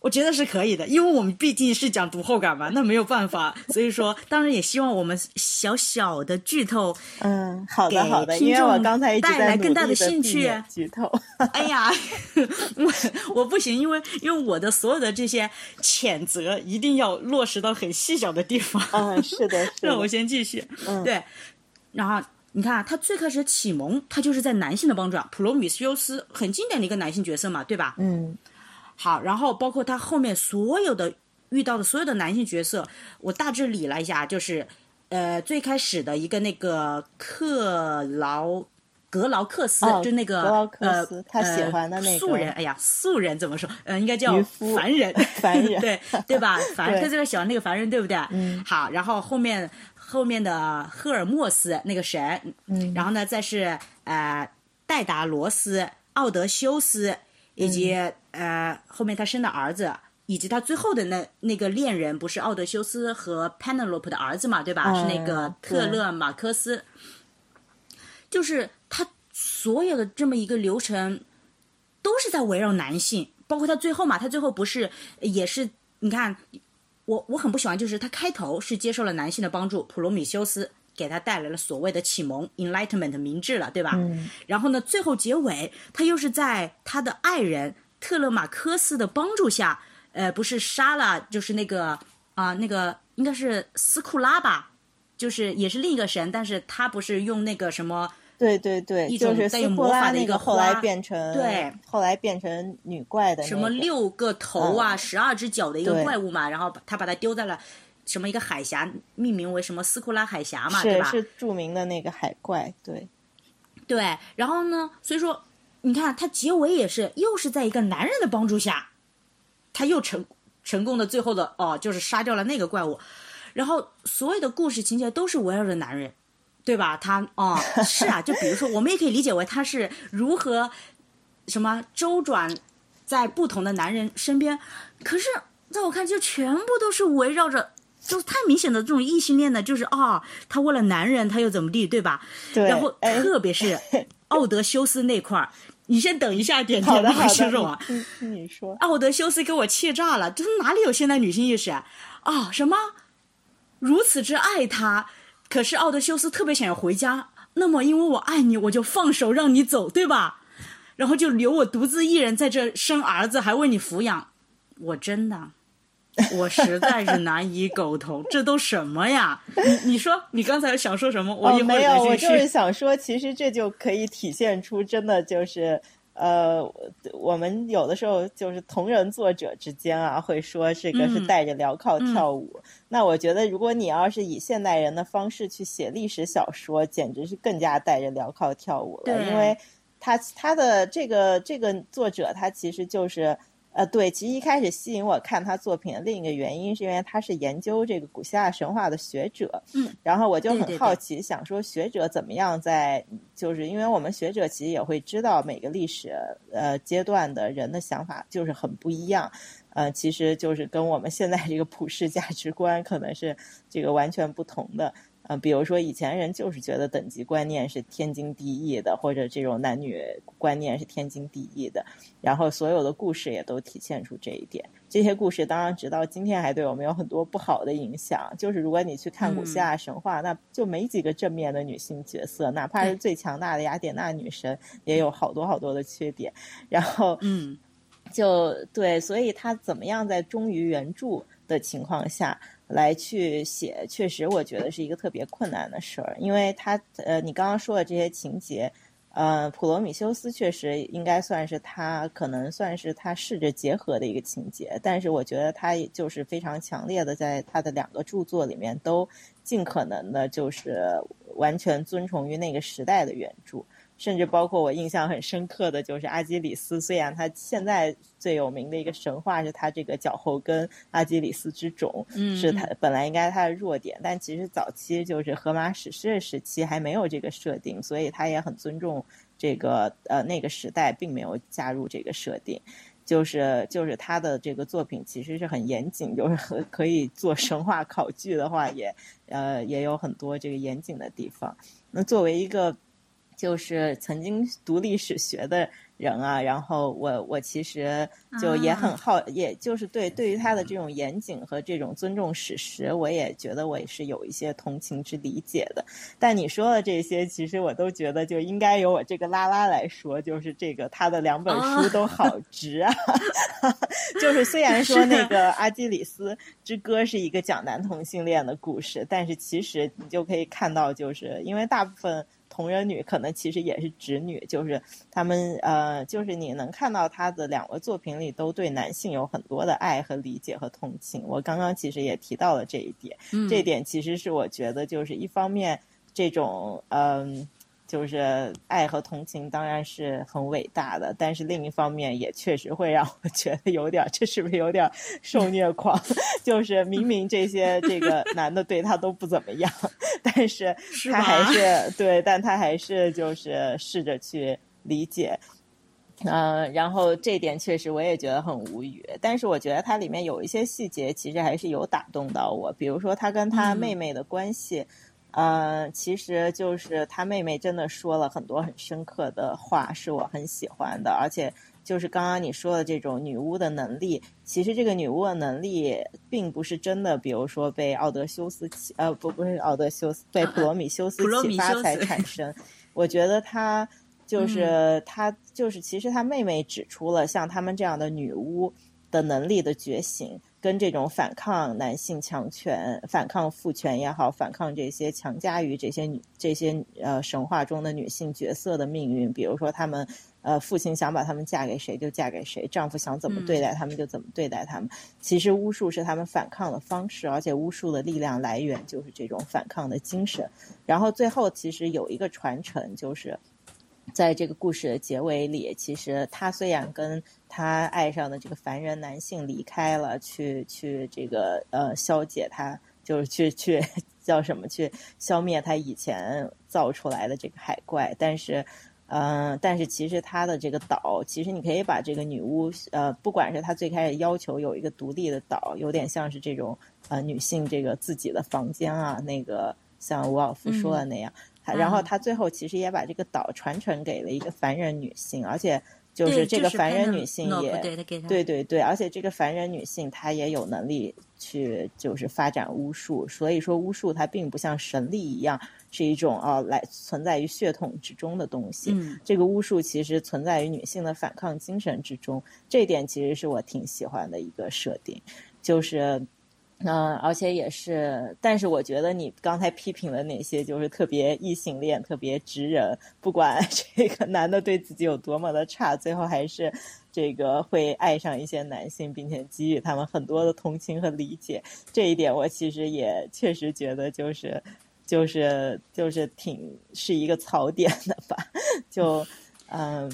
我觉得是可以的，因为我们毕竟是讲读后感嘛，那没有办法。所以说，当然也希望我们小小的剧透，嗯，好的好的，因为我刚才一直带来更大的兴趣剧透。哎呀，[laughs] 我我不行，因为因为我的所有的这些谴责一定要落实到很细小的地方。嗯，是的，[laughs] 是让我，先继续。嗯对，然后你看啊，他最开始启蒙，他就是在男性的帮助啊，普罗米修斯很经典的一个男性角色嘛，对吧？嗯好，然后包括他后面所有的遇到的所有的男性角色，我大致理了一下，就是呃最开始的一个那个克劳。格劳克斯、哦就那个格劳克呃斯他喜欢的那个素人，哎呀，素人怎么说？呃，应该叫凡人，[laughs] 凡人 [laughs] 对对吧？[laughs] 凡他最喜欢那个凡人，对不对？嗯。好，然后后面后面的赫尔墨斯那个神，嗯然后呢，再是呃戴达罗斯、奥德修斯，以及、呃后面他生的儿子，以及他最后的那那个恋人，不是奥德修斯和 Penelope 的儿子嘛，对吧？是那个嗯特勒马科斯，就是他所有的这么一个流程，都是在围绕男性，包括他最后嘛，他最后不是也是你看。我我很不喜欢，就是他开头是接受了男性的帮助，普罗米修斯给他带来了所谓的启蒙 （enlightenment） 明智了，对吧？嗯然后呢，最后结尾他又是在他的爱人特勒马科斯的帮助下，呃，不是杀了，就是那个啊、那个应该是斯库拉吧，就是也是另一个神，但是他不是用那个什么对对对，一种带有魔法拉的一个后来变成对，后来变成女怪的、那什么六个头啊，十二只脚的一个怪物嘛，然后他把它丢在了什么一个海峡，命名为什么斯库拉海峡嘛，对吧？是是著名的那个海怪，对对，然后呢，所以说你看他结尾也是又是在一个男人的帮助下，他又成成功的最后的哦，就是杀掉了那个怪物，然后所有的故事情节都是围绕着男人。对吧？他哦，是啊，就比如说，我们也可以理解为他是如何什么周转在不同的男人身边。可是，在我看，就全部都是围绕着，就太明显的这种异性恋的，就是啊、他为了男人，他又怎么地，对吧？对。然后哎特别是 [laughs] 奥德修斯那块儿，你先等一下，点点不好的好的，形容啊。你说，奥德修斯给我气炸了，就是哪里有现代女性意识啊？啊，什么如此之爱他，可是奥德修斯特别想要回家，那么因为我爱你，我就放手让你走，对吧？然后就留我独自一人在这生儿子，还为你抚养，我真的。我实在是难以苟同，[laughs] 这都什么呀？你你说，你刚才想说什么？我哦，一会没有。我就是想说，其实这就可以体现出真的就是。呃，我们有的时候就是同人作者之间啊，会说这个是嗯带着镣铐嗯跳舞。那我觉得，如果你要是以现代人的方式去写历史小说，简直是更加带着镣铐跳舞了，因为他他的这个这个作者，他其实就是。呃，对，其实一开始吸引我看他作品的另一个原因，是因为他是研究这个古希腊神话的学者，嗯，然后我就对对对很好奇，想说学者怎么样在，就是因为我们学者其实也会知道每个历史呃阶段的人的想法就是很不一样，呃，其实就是跟我们现在这个普世价值观可能是这个完全不同的。呃，比如说以前人就是觉得等级观念是天经地义的，或者这种男女观念是天经地义的，然后所有的故事也都体现出这一点。这些故事当然直到今天还对我们有很多不好的影响。就是如果你去看古希腊神话，那就没几个正面的女性角色，哪怕是最强大的雅典娜女神，也有好多好多的缺点。然后，嗯，就对，所以他怎么样在忠于原著的情况下来去写，确实我觉得是一个特别困难的事儿，因为他呃，你刚刚说的这些情节。呃，普罗米修斯确实应该算是他，可能算是他试着结合的一个情节，但是我觉得他就是非常强烈的，在他的两个著作里面都尽可能的，就是完全遵从于那个时代的原著。甚至包括我印象很深刻的就是阿基里斯，虽然他现在最有名的一个神话是他这个脚后跟阿基里斯之踵，嗯是他本来应该他的弱点，但其实早期就是荷马史诗的时期还没有这个设定，所以他也很尊重这个呃那个时代，并没有加入这个设定。就是就是他的这个作品其实是很严谨，就是很可以做神话考据的话也，呃也有很多这个严谨的地方。那作为一个就是曾经读历史学的人啊，然后我我其实就也很好，也就是对对于他的这种严谨和这种尊重史实，我也觉得我也是有一些同情之理解的。但你说的这些，其实我都觉得就应该由我这个拉拉来说，就是这个他的两本书都好 [laughs] 值啊。[laughs] 就是虽然说那个《阿基里斯之歌》是一个讲男同性恋的故事，但是其实你就可以看到，就是因为大部分。同人女可能其实也是直女，就是他们呃，就是你能看到她的两个作品里都对男性有很多的爱和理解和同情。我刚刚其实也提到了这一点，嗯这一点其实是我觉得就是一方面这种嗯。就是爱和同情当然是很伟大的，但是另一方面也确实会让我觉得有点，这是不是有点受虐狂？[laughs] 就是明明这些这个 [laughs] 男的对他都不怎么样，但是他还是 [laughs] 对，但他还是就是试着去理解。嗯、呃，然后这点确实我也觉得很无语，但是我觉得它里面有一些细节其实还是有打动到我，比如说他跟他妹妹的关系。嗯呃，其实就是他妹妹真的说了很多很深刻的话，是我很喜欢的。而且就是刚刚你说的这种女巫的能力，其实这个女巫的能力并不是真的，比如说被奥德修斯启呃不不是奥德修斯被普罗米修斯启发才产生。我觉得他就是、嗯、他就是其实他妹妹指出了像他们这样的女巫的能力的觉醒。跟这种反抗男性强权、反抗父权也好，反抗这些强加于这些女这些呃神话中的女性角色的命运，比如说他们。呃，父亲想把他们嫁给谁就嫁给谁，丈夫想怎么对待他们就怎么对待他们。其实巫术是他们反抗的方式，而且巫术的力量来源就是这种反抗的精神。然后最后其实有一个传承，就是在这个故事的结尾里，其实他虽然跟他爱上的这个凡人男性离开了，去去这个呃消解他，就是去去叫什么去消灭他以前造出来的这个海怪，但是。嗯，但是其实他的这个岛，其实你可以把这个女巫，呃，不管是他最开始要求有一个独立的岛，有点像是这种呃女性这个自己的房间啊，那个像吴老夫说的那样，然后他最后其实也把这个岛传承给了一个凡人女性，而且。就是这个凡人女性也对对对，而且这个凡人女性她也有能力去就是发展巫术，所以说巫术它并不像神力一样是一种啊来存在于血统之中的东西。这个巫术其实存在于女性的反抗精神之中，这一点其实是我挺喜欢的一个设定，就是。嗯，而且也是，但是我觉得你刚才批评的那些，就是特别异性恋、特别直人，不管 [laughs] 这个男的对自己有多么的差，最后还是这个会爱上一些男性，并且给予他们很多的同情和理解。这一点我其实也确实觉得，就是就是就是挺是一个槽点的吧，[laughs] 就嗯。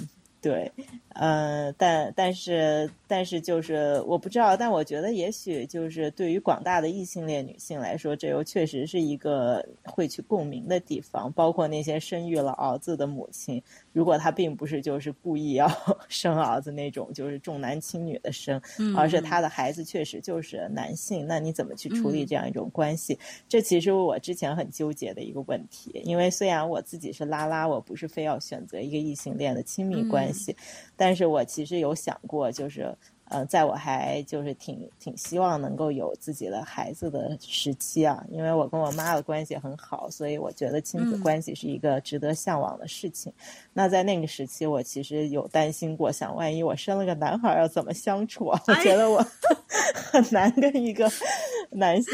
对，嗯，但但是但是就是我不知道，但我觉得也许就是对于广大的异性恋女性来说，这又确实是一个会去共鸣的地方，包括那些生育了儿子的母亲。如果她并不是就是故意要 [laughs] 生儿子那种，就是重男轻女的生，而是她的孩子确实就是男性，那你怎么去处理这样一种关系？这其实我之前很纠结的一个问题。因为虽然我自己是拉拉，我不是非要选择一个异性恋的亲密关系，但是我其实有想过，就是。呃，在我还就是挺挺希望能够有自己的孩子的时期啊，因为我跟我妈的关系很好，所以我觉得亲子关系是一个值得向往的事情。那在那个时期，我其实有担心过，想万一我生了个男孩要怎么相处啊？我觉得我 [laughs] 很难跟一个男性，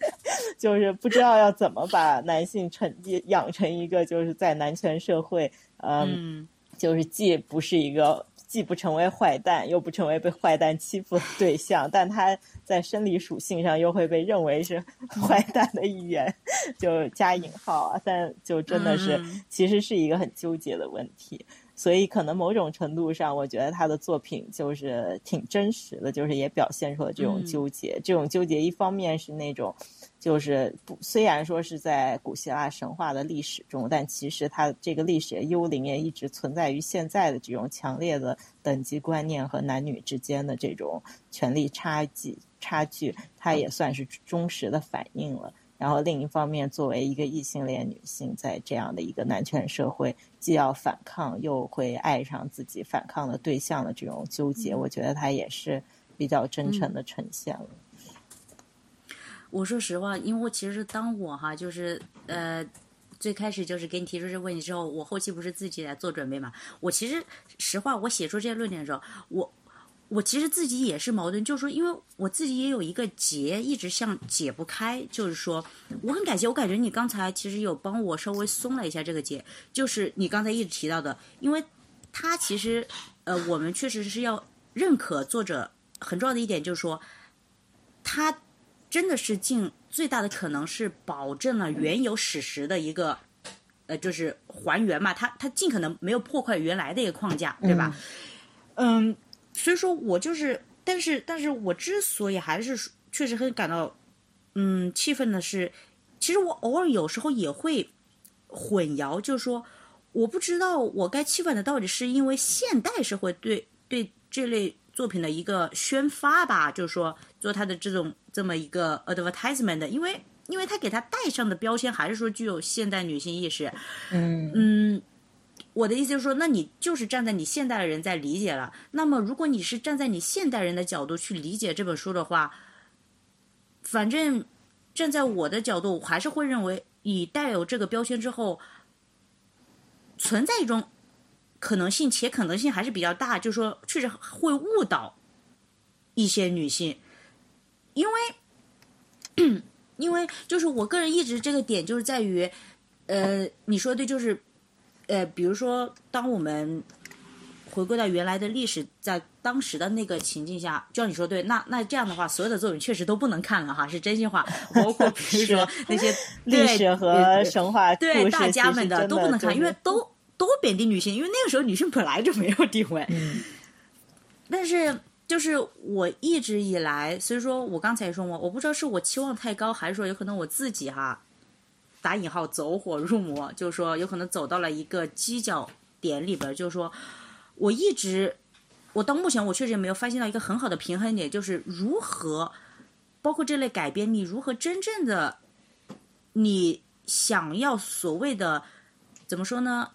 [laughs] 就是不知道要怎么把男性成养成一个就是在男权社会，嗯，就是既不是一个。既不成为坏蛋，又不成为被坏蛋欺负的对象，但他在生理属性上又会被认为是坏蛋的一员，就加引号啊。但就真的是，其实是一个很纠结的问题。所以，可能某种程度上，我觉得他的作品就是挺真实的，就是也表现出了这种纠结。这种纠结，一方面是那种。就是不，虽然说是在古希腊神话的历史中，但其实它这个历史的幽灵也一直存在于现在的这种强烈的等级观念和男女之间的这种权力差距差距，它也算是忠实的反映了。然后另一方面，作为一个异性恋女性，在这样的一个男权社会，既要反抗，又会爱上自己反抗的对象的这种纠结，我觉得它也是比较真诚的呈现了。我说实话，因为其实当我哈，就是呃，最开始就是给你提出这个问题之后，我后期不是自己来做准备嘛？我其实实话，我写出这些论点的时候，我我其实自己也是矛盾，就是说，因为我自己也有一个结，一直像解不开。就是说，我很感谢，我感觉你刚才其实有帮我稍微松了一下这个结，就是你刚才一直提到的，因为他其实呃，我们确实是要认可作者很重要的一点，就是说他。真的是尽最大的可能是保证了原有史实的一个，呃，就是还原嘛，他他尽可能没有破坏原来的一个框架，对吧？嗯，所以说我就是，但是但是我之所以还是确实很感到，嗯，气愤的是，其实我偶尔有时候也会混淆，就是说，我不知道我该气愤的到底是因为现代社会对对这类。作品的一个宣发吧，就是说做他的这种这么一个 advertisement 的，因为因为他给他带上的标签还是说具有现代女性意识，嗯嗯，我的意思就是说，那你就是站在你现代的人在理解了。那么如果你是站在你现代人的角度去理解这本书的话，反正站在我的角度，我还是会认为你带有这个标签之后，存在一种。可能性，且可能性还是比较大，就是说，确实会误导一些女性。因为 [clears throat] 因为就是我个人一直这个点就是在于，呃，你说的就是，呃，比如说当我们回归到原来的历史，在当时的那个情境下，就像你说对，那那这样的话，所有的作品确实都不能看了哈，是真心话，[laughs] 包括比如说那些历史和神话对大家们的都不能看，因为都都贬低女性，因为那个时候女性本来就没有地位。嗯。但是就是我一直以来，所以说我刚才也说嘛，我不知道是我期望太高，还是说有可能我自己哈打引号走火入魔，就是说有可能走到了一个犄角点里边，就是说我一直我到目前我确实也没有发现到一个很好的平衡点，就是如何包括这类改编，你如何真正的你想要所谓的怎么说呢？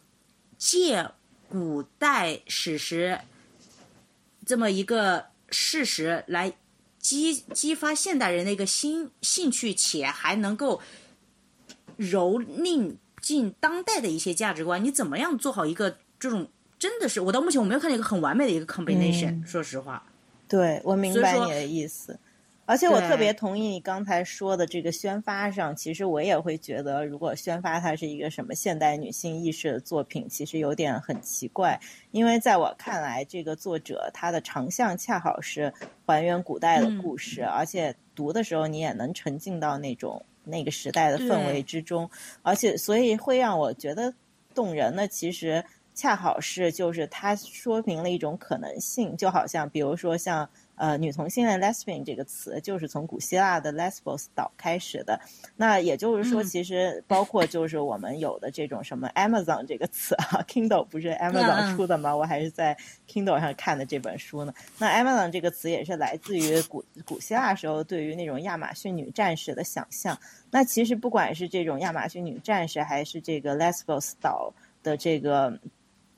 借古代史实这么一个事实来激激发现代人的一个兴兴趣，且还能够蹂躏进当代的一些价值观，你怎么样做好一个这种？真的是，我到目前我没有看到一个很完美的一个 combination、说实话，对，我明白你的意思。而且我特别同意你刚才说的这个宣发上，其实我也会觉得，如果宣发它是一个什么现代女性意识的作品，其实有点很奇怪。因为在我看来，这个作者他的长项恰好是还原古代的故事，而且读的时候你也能沉浸到那种那个时代的氛围之中，而且所以会让我觉得动人的，其实恰好是就是它说明了一种可能性，就好像比如说像呃女同性恋 lesbian 这个词，就是从古希腊的 lesbos 岛开始的。那也就是说，嗯其实包括就是我们有的这种什么 Amazon 这个词啊，Kindle 不是嗯 Amazon 出的吗？我还是在 Kindle 上看的这本书呢。那 Amazon 这个词也是来自于古古希腊时候对于那种亚马逊女战士的想象。那其实不管是这种亚马逊女战士，还是这个 Lesbos 岛的这个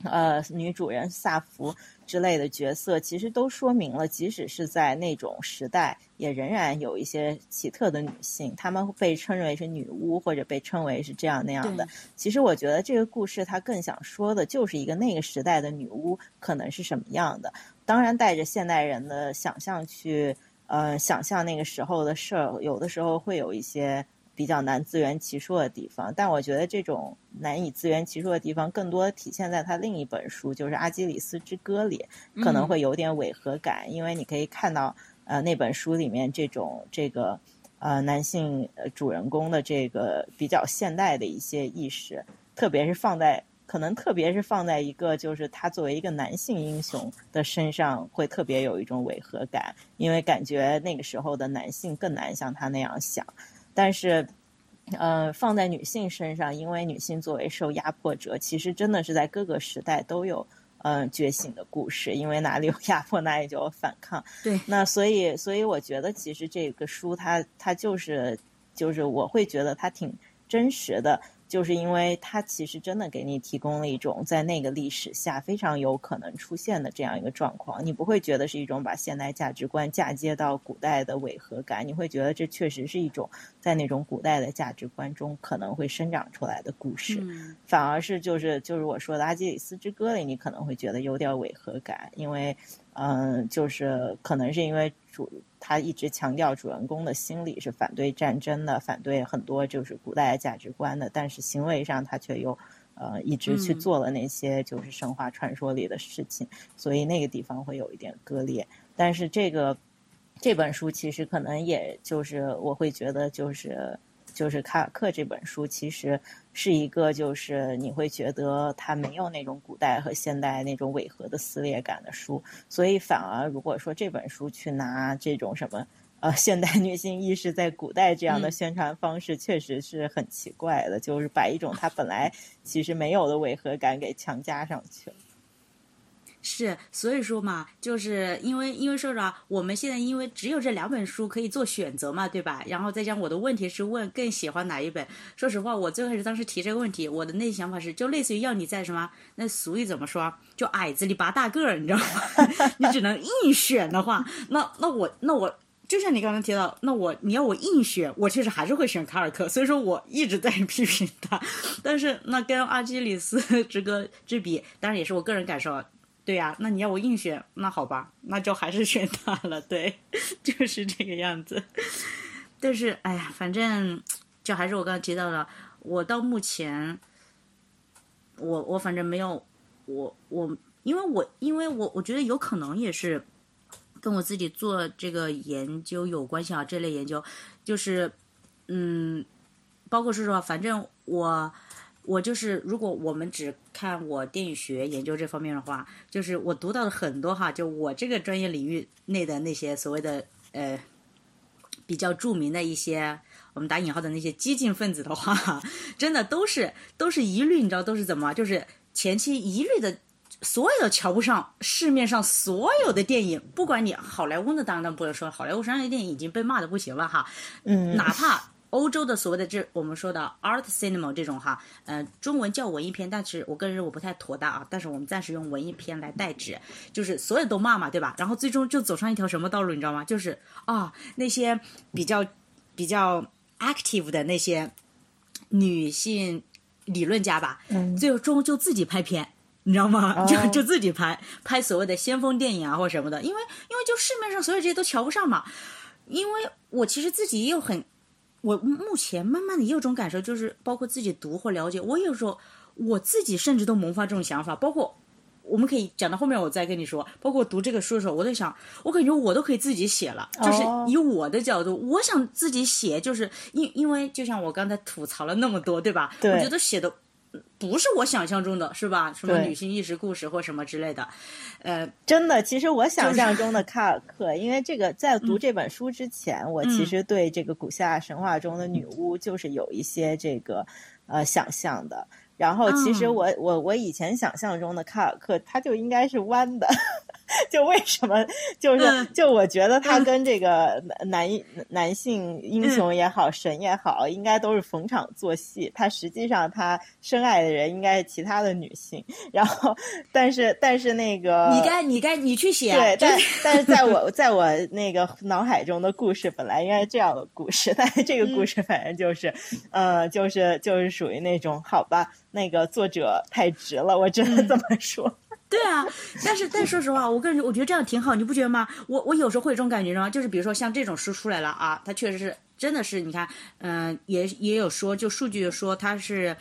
呃女主人萨福之类的角色，其实都说明了，即使是在那种时代，也仍然有一些奇特的女性，她们被称为是女巫，或者被称为是这样那样的。其实我觉得这个故事它更想说的就是一个那个时代的女巫可能是什么样的，当然带着现代人的想象去呃想象那个时候的事儿，有的时候会有一些。比较难自圆其说的地方，但我觉得这种难以自圆其说的地方，更多体现在他另一本书，就是《阿基里斯之歌》里，可能会有点违和感，因为你可以看到，呃，那本书里面这种这个呃男性呃主人公的这个比较现代的一些意识，特别是放在可能特别是放在一个就是他作为一个男性英雄的身上，会特别有一种违和感，因为感觉那个时候的男性更难像他那样想。但是，呃，放在女性身上，因为女性作为受压迫者，其实真的是在各个时代都有呃觉醒的故事，因为哪里有压迫，哪里就有反抗。对，那所以，所以我觉得其实这个书它它就是就是我会觉得它挺真实的。就是因为它其实真的给你提供了一种在那个历史下非常有可能出现的这样一个状况，你不会觉得是一种把现代价值观嫁接到古代的违和感，你会觉得这确实是一种在那种古代的价值观中可能会生长出来的故事，嗯。反而是就是就是我说的《阿基里斯之歌》里，你可能会觉得有点违和感，因为嗯、呃就是可能是因为主他一直强调主人公的心理是反对战争的，反对很多就是古代价值观的，但是行为上他却又呃一直去嗯做了那些就是神话传说里的事情，所以那个地方会有一点割裂。但是这个这本书其实可能也就是我会觉得就是。就是卡尔克这本书其实是一个，就是你会觉得它没有那种古代和现代那种违和的撕裂感的书，所以反而如果说这本书去拿这种什么呃现代女性意识在古代这样的嗯宣传方式，确实是很奇怪的，就是把一种它本来其实没有的违和感给强加上去了。是，所以说嘛，就是因为因为说啥，我们现在因为只有这两本书可以做选择嘛，对吧？然后再加上我的问题是问更喜欢哪一本。说实话，我最开始当时提这个问题，我的内心想法是，就类似于要你在什么那俗语怎么说，就矮子里拔大个儿，你知道吗？[laughs] 你只能硬选的话，那那我那我。就像你刚刚提到，那我你要我硬选，我确实还是会选卡尔克，所以说我一直在 [laughs] 批评他。但是那跟阿基里斯 [laughs] 之歌之比，当然也是我个人感受，对呀、那你要我硬选，那好吧，那就还是选他了，对，[laughs] 就是这个样子。但是，哎呀，反正就还是我刚刚提到的，我到目前，我我反正没有，我我因为我因为我我觉得有可能也是跟我自己做这个研究有关系啊，这类研究就是嗯，包括说实话，反正我我就是如果我们只看我电影学研究这方面的话，就是我读到的很多哈，就我这个专业领域内的那些所谓的呃比较著名的一些。我们打引号的那些激进分子的话，真的都是都是一律，你知道都是怎么？就是前期一律的，所有的瞧不上市面上所有的电影，不管你好莱坞的，当然不能说好莱坞商业电影已经被骂的不行了哈，嗯，哪怕欧洲的所谓的这我们说的 art cinema 这种哈，呃，中文叫文艺片，但是我个人认为不太妥当啊，但是我们暂时用文艺片来代指，就是所有都骂嘛，对吧？然后最终就走上一条什么道路，你知道吗？就是啊，那些比较比较 active 的那些女性理论家吧，嗯最终就自己拍片。你知道吗？哦 [laughs] 就就自己拍拍所谓的先锋电影啊，或者什么的，因为因为就市面上所有这些都瞧不上嘛。因为我其实自己也有很，我目前慢慢的也有种感受，就是包括自己读或了解，我有时候我自己甚至都萌发这种想法，包括我们可以讲到后面我再跟你说，包括读这个书的时候，我在想，我感觉我都可以自己写了，就是哦以我的角度，我想自己写，就是因因为就像我刚才吐槽了那么多，对吧？对我觉得写的。不是我想象中的，是吧？什么女性意识故事或什么之类的，呃，真的，其实我想象中的卡尔克，因为这个在读这本书之前，我其实对这个古希腊神话中的女巫就是有一些这个呃想象的。然后，其实嗯。我、我我以前想象中的卡尔克，他就应该是弯的，[laughs] 就为什么就是、嗯。就我觉得他跟这个男男性英雄也好，神也好，应该都是逢场作戏。他实际上他深爱的人应该是其他的女性，然后但是但是那个你该你该你去写，对，但 [laughs] 但是在我在我那个脑海中的故事本来应该是这样的故事，但是这个故事反正就是，呃，就是就是属于那种好吧，那个作者太直了，我只能这么说。[laughs] 对啊，但是但是说实话，我个人我觉得这样挺好，你不觉得吗？我我有时候会有这种感觉吗？就是比如说像这种书出来了啊，它确实是真的是，你看，嗯、也也有说，就数据说它是。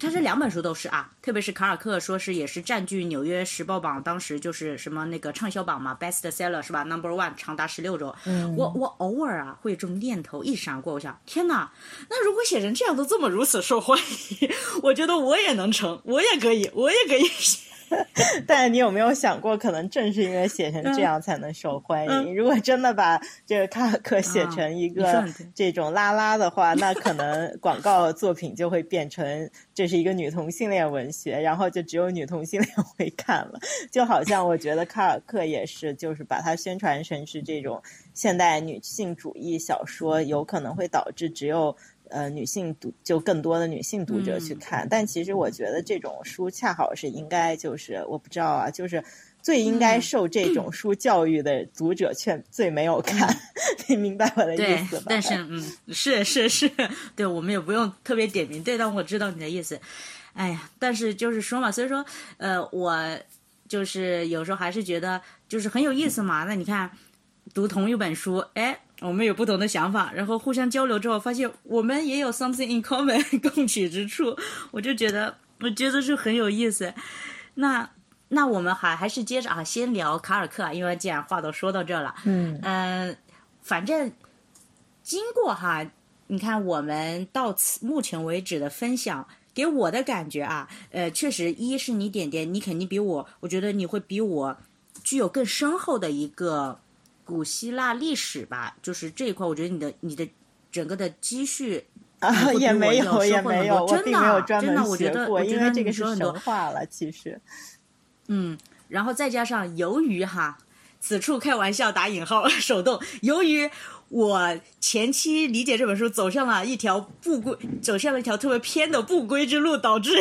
它这两本书都是啊，特别是卡尔克说是也是占据《纽约时报》榜当时就是什么那个畅销榜嘛，best seller 是吧？Number one 长达十六周。嗯我我偶尔啊会有这种念头一闪过，我想天哪，那如果写成这样都这么如此受欢迎，[laughs] 我觉得我也能成，我也可以，我也可以写。[laughs] [laughs] 但是你有没有想过，可能正是因为写成这样才能受欢迎？嗯如果真的把这个卡尔克写成一个这种拉拉的话，那可能广告作品就会变成这是一个女同性恋文学，然后就只有女同性恋会看了。就好像我觉得卡尔克也是，就是把它宣传成是这种现代女性主义小说，有可能会导致只有。呃，女性读就更多的女性读者去嗯看，但其实我觉得这种书恰好是应该就是我不知道啊，就是最应该嗯受这种书教育的读者却最没有看，[laughs] 你明白我的意思吧？，但是嗯，是是是，对我们也不用特别点名，对，但我知道你的意思。哎呀，但是就是说嘛，所以说，呃，我就是有时候还是觉得就是很有意思嘛。那你看，读同一本书，哎，我们有不同的想法，然后互相交流之后，发现我们也有 something in common [laughs] 共取之处，我就觉得，我觉得是很有意思。那那我们还还是接着啊，先聊卡尔克啊，因为既然话都说到这了，嗯嗯，反正经过哈，你看我们到此目前为止的分享，给我的感觉啊，呃，确实，一是你点点，你肯定比我，我觉得你会比我具有更深厚的一个古希腊历史吧，就是这一块，我觉得你的你的整个的积蓄。啊，也没有，也没有，多真的没有专门真的我觉学过，得我因为这个说很多神话了，其实。嗯，然后再加上由于哈，此处开玩笑打引号 [laughs] 手动，由于我前期理解这本书走上了一条不归，走向了一条特别偏的不归之路，导致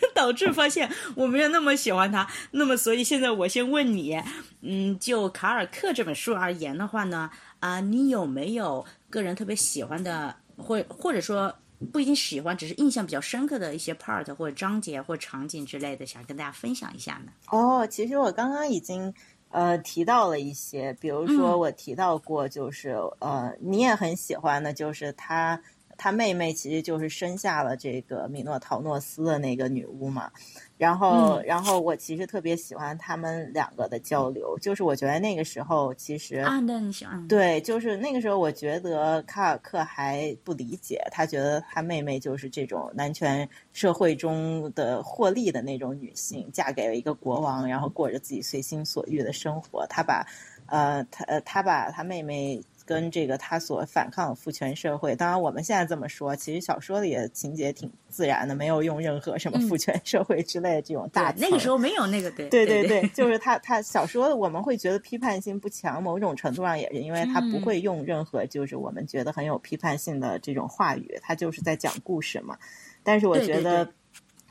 [laughs] 导致发现我没有那么喜欢他。那么，所以现在我先问你，嗯，就卡尔克这本书而言的话呢，啊、你有没有个人特别喜欢的，或或者说不一定喜欢，只是印象比较深刻的一些 part 或者章节或场景之类的，想跟大家分享一下呢？哦，其实我刚刚已经呃提到了一些，比如说嗯我提到过，就是、呃你也很喜欢的，就是他他妹妹其实就是生下了这个米诺陶诺斯的那个女巫嘛。然后，嗯然后我其实特别喜欢他们两个的交流，就是我觉得那个时候其实啊，那你喜欢？对，就是那个时候，我觉得卡尔克还不理解，他觉得他妹妹就是这种男权社会中的获利的那种女性，嫁给了一个国王，然后过着自己随心所欲的生活。他把，呃，他呃，他把他妹妹跟这个他所反抗父权社会，当然我们现在这么说，其实小说里的情节挺自然的，没有用任何什么嗯。父权社会之类的这种大对，那个时候没有那个，对对对对，[laughs] 就是他他小说我们会觉得批判性不强，某种程度上也是因为他不嗯。会用任何就是我们觉得很有批判性的这种话语，他就是在讲故事嘛。但是我对对觉得，对。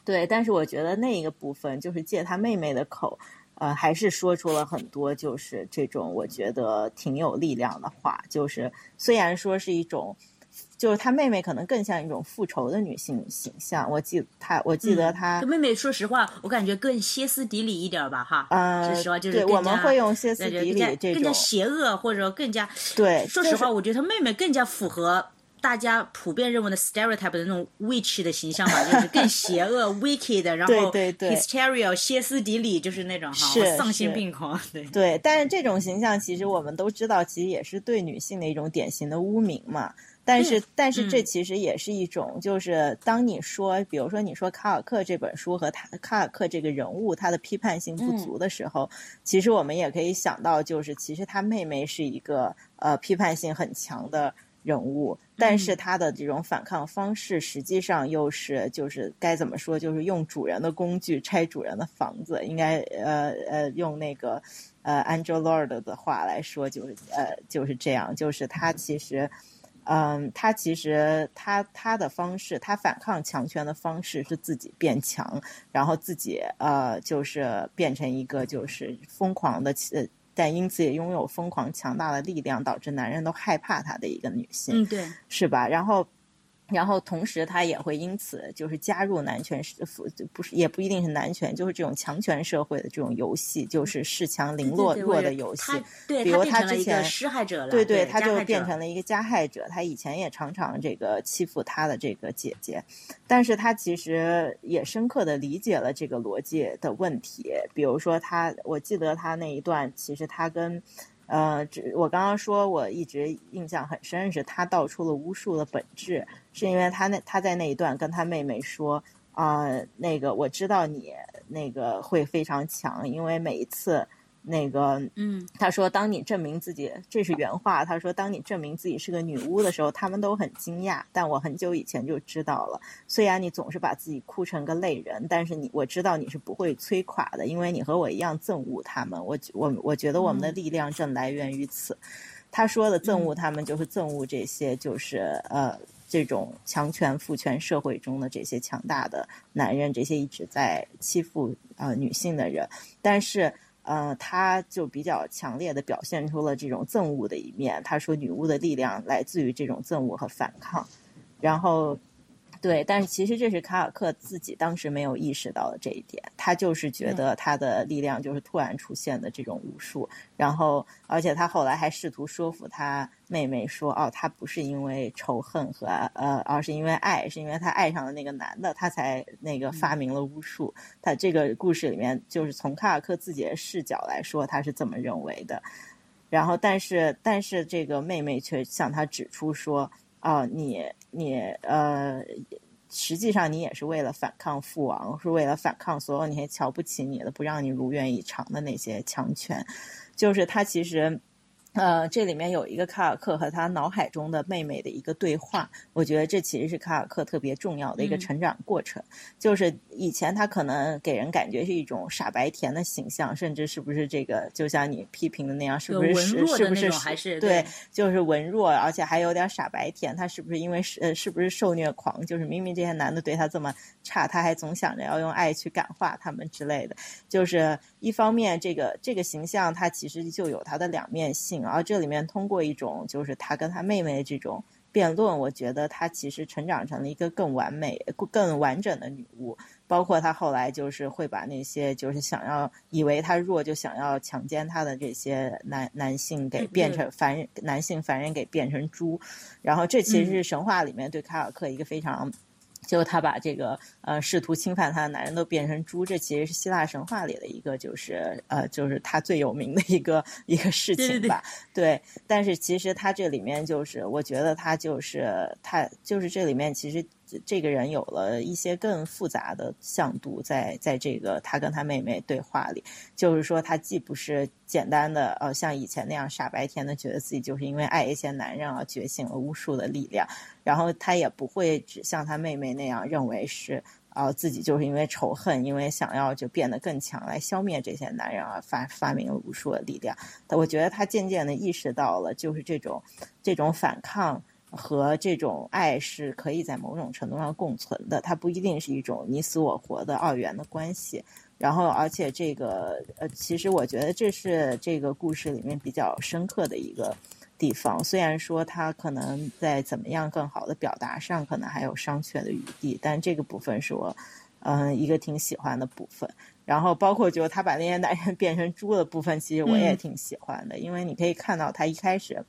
对但是我觉得那一个部分就是借他妹妹的口，呃，还是说出了很多就是这种我觉得挺有力量的话，就是虽然说是一种。就是他妹妹可能更像一种复仇的女性形象，我记他，我记得嗯她这妹妹，说实话，我感觉更歇斯底里一点儿吧，哈。呃，说实话，就是我们加会用歇斯底里这更加更加，邪恶，或者更加对，说实话，我觉得她妹妹更加符合大家普遍认为的 stereotype 的那种 witch 的形象吧，就是更邪恶、[laughs] wicked，然后对对对 hysteria 歇斯底里，就是那种哈，是丧心病狂，对。对，但是这种形象其实我们都知道，其实也是对女性的一种典型的污名嘛。但是，但是这嗯其实也是一种，就是当你说，比如说你说卡尔克这本书和他卡尔克这个人物他的批判性不足的时候，其实我们也可以想到，就是其实他妹妹是一个呃批判性很强的人物，但是他的这种反抗方式实际上又是就是该怎么说，就是用主人的工具拆主人的房子，应该呃呃用那个呃 Angel Lord 的话来说，就是呃就是这样，就是他其实。嗯，他其实他他的方式，他反抗强权的方式是自己变强，然后自己呃就是变成一个就是疯狂的，呃，但因此也拥有疯狂强大的力量，导致男人都害怕她的一个女性，嗯，对，是吧？然后。然后同时，他也会因此就是加入男权社，不是也不一定是男权，就是这种强权社会的这种游戏，就是恃强凌弱弱的游戏。比如他之前施害者了，对对，他就变成了一个加害者。他以前也常常这个欺负他的这个姐姐，但是他其实也深刻的理解了这个逻辑的问题。比如说他，我记得他那一段，其实他跟。呃，只我刚刚说，我一直印象很深是他道出了巫术的本质，是因为他那他在那一段跟他妹妹说啊、那个我知道你那个会非常强，因为每一次那个嗯，他说：“当你证明自己，这是原话。他说，当你证明自己是个女巫的时候，他们都很惊讶。但我很久以前就知道了。虽然你总是把自己哭成个泪人，但是你我知道你是不会摧垮的，因为你和我一样憎恶他们。我我我觉得我们的力量正来源于此。他说的憎恶他们，就是憎恶这些，就是呃。”这种强权父权社会中的这些强大的男人，这些一直在欺负呃女性的人，但是呃，他就比较强烈的表现出了这种憎恶的一面。他说，女巫的力量来自于这种憎恶和反抗，然后。对，但是其实这是卡尔克自己当时没有意识到的这一点，他就是觉得他的力量就是突然出现的这种巫术，然后而且他后来还试图说服他妹妹说，哦，他不是因为仇恨和呃，而是因为爱，是因为他爱上了那个男的，他才那个发明了巫术。他这个故事里面就是从卡尔克自己的视角来说，他是这么认为的。然后，但是但是这个妹妹却向他指出说，啊，你你呃。实际上，你也是为了反抗父王，是为了反抗所有那些瞧不起你的、不让你如愿以偿的那些强权。就是他其实，呃，这里面有一个卡尔克和他脑海中的妹妹的一个对话，我觉得这其实是卡尔克特别重要的一个成长过程。嗯、就是以前他可能给人感觉是一种傻白甜的形象，甚至是不是这个，就像你批评的那样，是不是是是不是还是对，就是文弱，而且还有点傻白甜。他是不是因为是呃是不是受虐狂？就是明明这些男的对他这么差，他还总想着要用爱去感化他们之类的。就是一方面，这个这个形象他其实就有他的两面性。然后这里面通过一种就是他跟他妹妹这种辩论，我觉得她其实成长成了一个更完美、更完整的女巫。包括她后来就是会把那些就是想要以为她弱就想要强奸她的这些男男性给变成凡人，男性凡人给变成猪。然后这其实是神话里面对卡尔克一个非常。就他把这个呃试图侵犯他的男人都变成猪，这其实是希腊神话里的一个，就是呃，就是他最有名的一个一个事情吧。对，但是其实他这里面就是，我觉得他就是他就是这里面其实。这个人有了一些更复杂的向度，在在这个他跟他妹妹对话里，就是说他既不是简单的呃像以前那样傻白甜的觉得自己就是因为爱一些男人而觉醒了巫术的力量，然后他也不会只像他妹妹那样认为是啊自己就是因为仇恨，因为想要就变得更强来消灭这些男人而发发明了巫术的力量。我觉得他渐渐的意识到了，就是这种这种反抗。和这种爱是可以在某种程度上共存的，它不一定是一种你死我活的二元的关系。然后，而且这个呃，其实我觉得这是这个故事里面比较深刻的一个地方。虽然说他可能在怎么样更好的表达上可能还有商榷的余地，但这个部分是我嗯一个挺喜欢的部分。然后包括就他把那些男人变成猪的部分，其实我也挺喜欢的，因为你可以看到他一开始。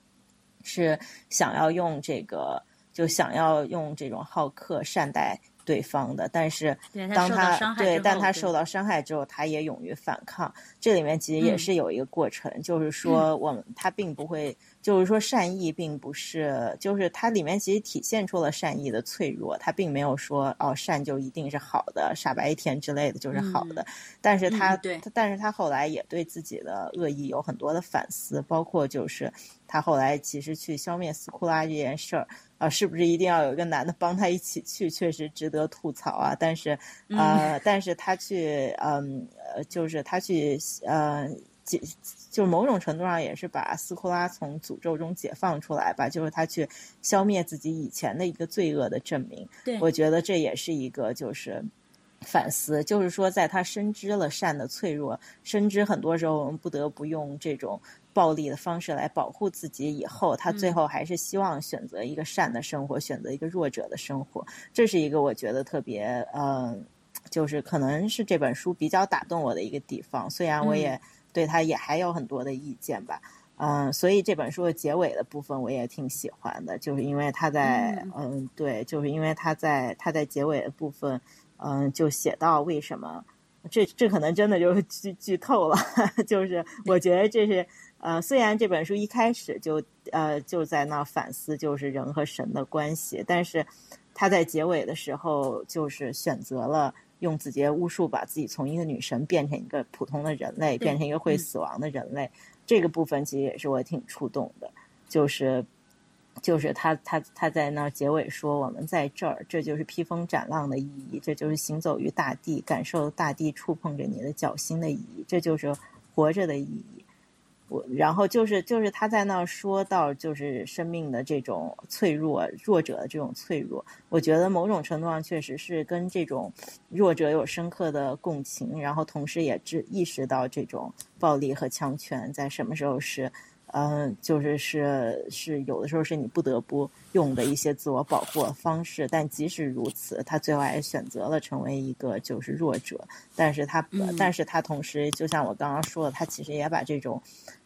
是想要用这个，就想要用这种好客善待对方的，但是当他对，但他受到伤害之后，他也勇于反抗。这里面其实也是有一个过程，就是说我们他并不会。就是说，善意并不是，就是它里面其实体现出了善意的脆弱。它并没有说哦，善就一定是好的，傻白甜之类的就是好的。但是他对，但是他后来也对自己的恶意有很多的反思，包括就是他后来其实去消灭斯库拉这件事儿啊，是不是一定要有一个男的帮他一起去，确实值得吐槽啊。但是，呃，但是他去，嗯，呃，就是他去，呃。解，就某种程度上也是把斯库拉从诅咒中解放出来吧，就是他去消灭自己以前的一个罪恶的证明。对，我觉得这也是一个就是反思，就是说在他深知了善的脆弱，深知很多时候我们不得不用这种暴力的方式来保护自己以后，他最后还是希望选择一个善的生活，选择一个弱者的生活。这是一个我觉得特别嗯，就是可能是这本书比较打动我的一个地方。虽然我也。对他也还有很多的意见吧，嗯，所以这本书的结尾的部分我也挺喜欢的，就是因为他在，嗯，对，就是因为他在他在结尾的部分，嗯，就写到为什么，这这可能真的就是剧剧透了，[laughs] 就是我觉得这是，呃，虽然这本书一开始就呃就在那反思就是人和神的关系，但是他在结尾的时候就是选择了。用自己的巫术把自己从一个女神变成一个普通的人类，变成一个会死亡的人类，这个部分其实也是我挺触动的。就是，就是他他他在那结尾说：“我们在这儿，这就是披风斩浪的意义，这就是行走于大地，感受大地触碰着你的脚心的意义，这就是活着的意义。”我然后就是就是他在那儿说到就是生命的这种脆弱，弱者的这种脆弱，我觉得某种程度上确实是跟这种弱者有深刻的共情，然后同时也知意识到这种暴力和强权在什么时候是，嗯，就是是是有的时候是你不得不用的一些自我保护方式，但即使如此，他最后还是选择了成为一个就是弱者，但是他但是他同时就像我刚刚说的，他其实也把这种。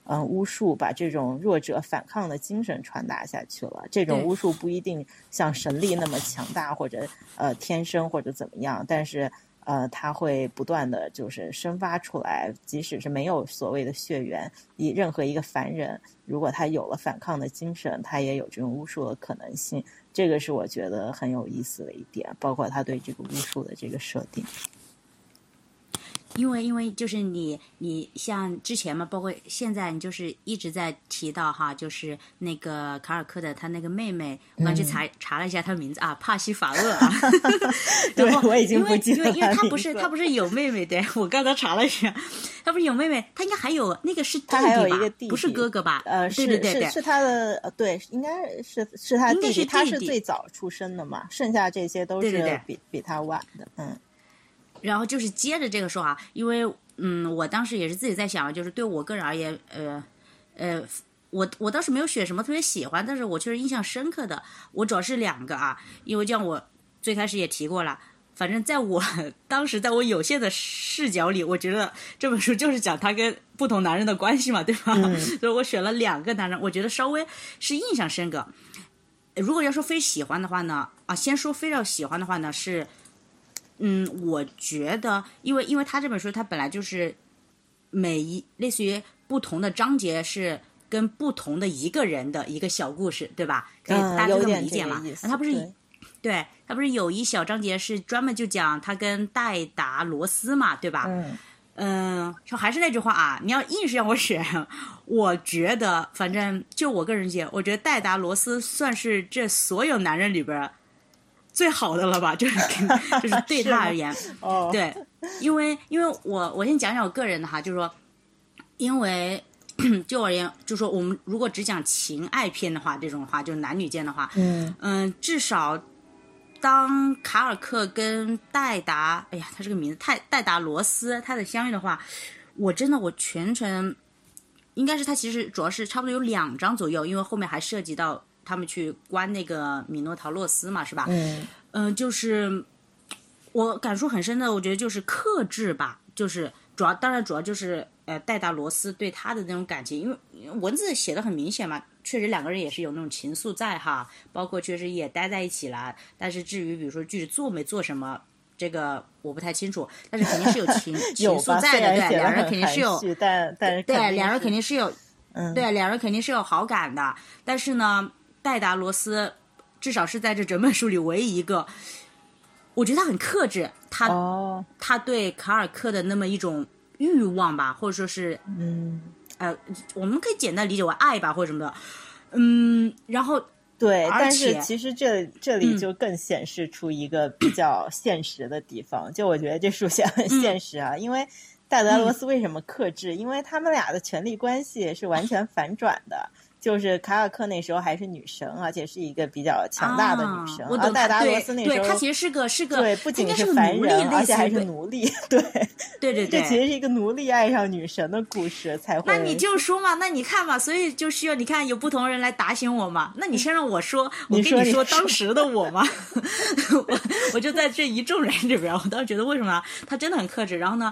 嗯，巫术把这种弱者反抗的精神传达下去了。这种巫术不一定像神力那么强大，或者呃天生或者怎么样，但是呃，他会不断的就是生发出来。即使是没有所谓的血缘，以任何一个凡人，如果他有了反抗的精神，他也有这种巫术的可能性。这个是我觉得很有意思的一点，包括他对这个巫术的这个设定。因为，因为就是你，你像之前嘛，包括现在，你就是一直在提到哈，就是那个卡尔克的他那个妹妹，我刚去查查了一下他的名字啊，帕西法厄啊。[laughs] 对，我已经不记得因为因为他不是他不是有妹妹对，我刚才查了一下，他不是有妹妹，他应该还有那个是弟弟吧？不是哥哥吧？呃，是对对对，是他的呃，对，应该是是他弟弟，他是最早出生的嘛，剩下这些都是比比他晚的，嗯。然后就是接着这个说啊，因为嗯，我当时也是自己在想，就是对我个人而言，呃，呃，我我倒是没有选什么特别喜欢，但是我确实印象深刻的，我主要是两个啊，因为这样我最开始也提过了。反正在我当时，在我有限的视角里，我觉得这本书就是讲他跟不同男人的关系嘛，对吧？[laughs] 所以我选了两个男人，我觉得稍微是印象深刻。如果要说非喜欢的话呢，啊，先说非要喜欢的话呢，是，嗯，我觉得，因为因为他这本书，它本来就是每一类似于不同的章节是跟不同的一个人的一个小故事，对吧？可以大家这么理解嘛？那他不是。对他不是有一小章节是专门就讲他跟戴达罗斯嘛，对吧？嗯，嗯，说还是那句话啊，你要硬是让我选，我觉得反正就我个人觉，我觉得戴达罗斯算是这所有男人里边最好的了吧，[laughs] 就是 [laughs] 就是对他而言，哦，对，因为因为我我先讲讲我个人的哈，就是说，因为 [coughs] 就而言，就说我们如果只讲情爱片的话，这种话就是男女间的话，嗯。嗯，至少。当卡尔克跟戴达，哎呀，他这个名字太戴达罗斯，他的相遇的话，我真的我全程，应该是他其实主要是差不多有两章左右，因为后面还涉及到他们去关那个米诺陶洛斯嘛，是吧？嗯嗯，就是我感触很深的，我觉得就是克制吧，就是主要当然主要就是呃戴达罗斯对他的那种感情，因为文字写的很明显嘛。确实两个人也是有那种情愫在哈，包括确实也待在一起了。但是至于比如说具体做没做什么，这个我不太清楚。但是肯定是有情 [laughs] 情愫在的，对，两人肯定是有，但但是对，两人肯定是有，嗯，对，两人肯定是有好感的。但是呢，戴达罗斯至少是在这整本书里唯一一个，我觉得他很克制，他哦，他对卡尔克的那么一种欲望吧，或者说是嗯。呃，我们可以简单理解为爱吧，或者什么的，嗯，然后对，但是其实这这里就更显示出一个比较现实的地方，就我觉得这书写很现实啊，因为戴德罗斯为什么克制？因为他们俩的权力关系是完全反转的。就是卡尔克那时候还是女神，而且是一个比较强大的女神。啊，戴达罗斯那时候，他其实是个是个，对，不仅是凡人，而且还是奴隶。[laughs] 对，对对对，这其实是一个奴隶爱上女神的故事才会。那你就说嘛，那你看嘛，所以就需要你看有不同人来打醒我嘛。那你先让我说，我跟你说当时的我嘛，[laughs] 我我就在这一众人里边，我当时觉得为什么他真的很克制。然后呢，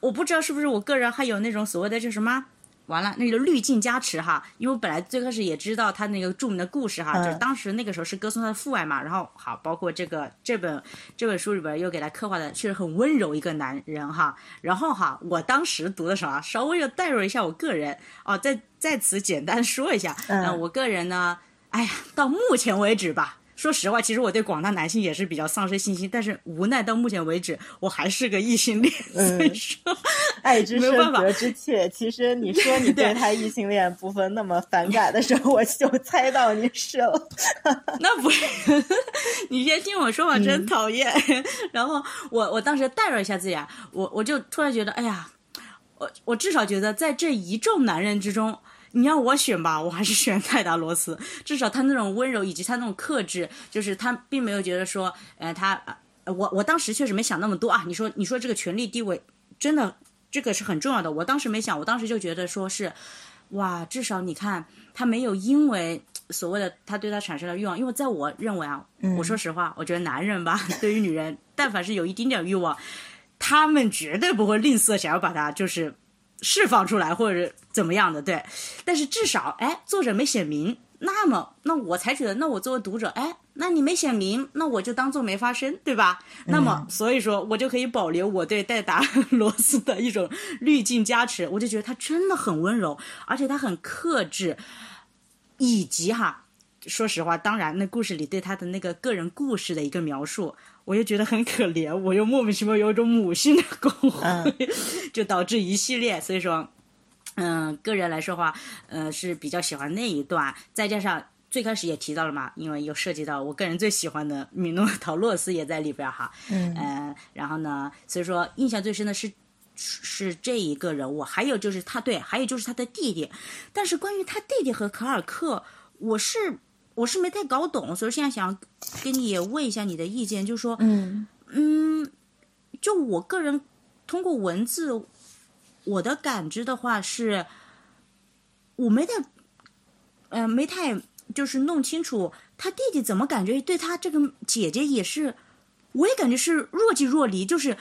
我不知道是不是我个人还有那种所谓的叫什么。完了，那个滤镜加持哈，因为我本来最开始也知道他那个著名的故事哈，就是当时那个时候是歌颂他的父爱嘛，然后好，包括这个这本这本书里边又给他刻画的确实很温柔一个男人哈，然后哈，我当时读的时候啊，稍微又代入一下我个人哦，在在此简单说一下，嗯，我个人呢，哎呀，到目前为止吧。说实话，其实我对广大男性也是比较丧失信心，但是无奈到目前为止，我还是个异性恋，所以说爱之深责之切。其实你说你对他异性恋部分那么反感的时候，我就猜到你是了。[laughs] 那不是，[laughs] 你先听我说吧，真讨厌。[laughs] 然后我我当时代入一下自己啊，我我就突然觉得，哎呀，我我至少觉得在这一众男人之中。你要我选吧，我还是选泰达罗斯。[laughs] 至少他那种温柔以及他那种克制，就是他并没有觉得说，呃，他，我我当时确实没想那么多啊。你说，你说这个权力地位真的这个是很重要的，我当时没想，我当时就觉得说是，哇，至少你看他没有因为所谓的他对他产生了欲望，因为在我认为啊，我说实话，我觉得男人吧，[laughs] 对于女人，但凡是有一丁点欲望，他们绝对不会吝啬想要把他就是。释放出来或者怎么样的，对，但是至少，哎，作者没写明，那么，那我才觉得，那我作为读者，哎，那你没写明，那我就当做没发生，对吧？那么，所以说我就可以保留我对戴达罗斯的一种滤镜加持，我就觉得他真的很温柔，而且他很克制，以及哈，说实话，当然，那故事里对他的那个个人故事的一个描述。我又觉得很可怜，我又莫名其妙有一种母性的光辉，就导致一系列。所以说，嗯，个人来说话，呃，是比较喜欢那一段。再加上最开始也提到了嘛，因为又涉及到我个人最喜欢的米诺陶洛斯也在里边哈。嗯。然后呢，所以说印象最深的是是这一个人物，还有就是他对，还有就是他的弟弟。但是关于他弟弟和卡尔克，我是。我是没太搞懂，所以现在想跟你也问一下你的意见，就是说，嗯。嗯，就我个人通过文字我的感知的话是，我没太呃没太就是弄清楚他弟弟怎么感觉对他这个姐姐也是，我也感觉是若即若离，就是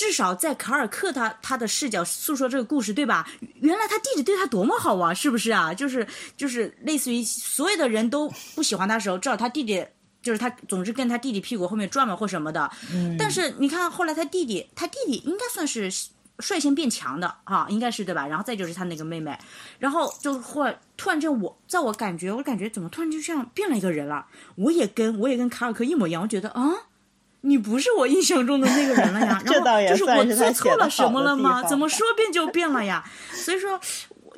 至少在卡尔克他他的视角诉说这个故事，对吧？原来他弟弟对他多么好啊，是不是啊？就是就是类似于所有的人都不喜欢他的时候，至少他弟弟就是他总是跟他弟弟屁股后面转嘛或什么的。嗯，但是你看后来他弟弟，他弟弟应该算是率先变强的啊，应该是对吧？然后再就是他那个妹妹，然后就忽然突然间我在我感觉，我感觉怎么突然就像变了一个人了？我也跟我也跟卡尔克一模一样，我觉得啊。你不是我印象中的那个人了呀，[laughs] 然后就是我做错了什么了吗？怎么说变就变了呀？所以说，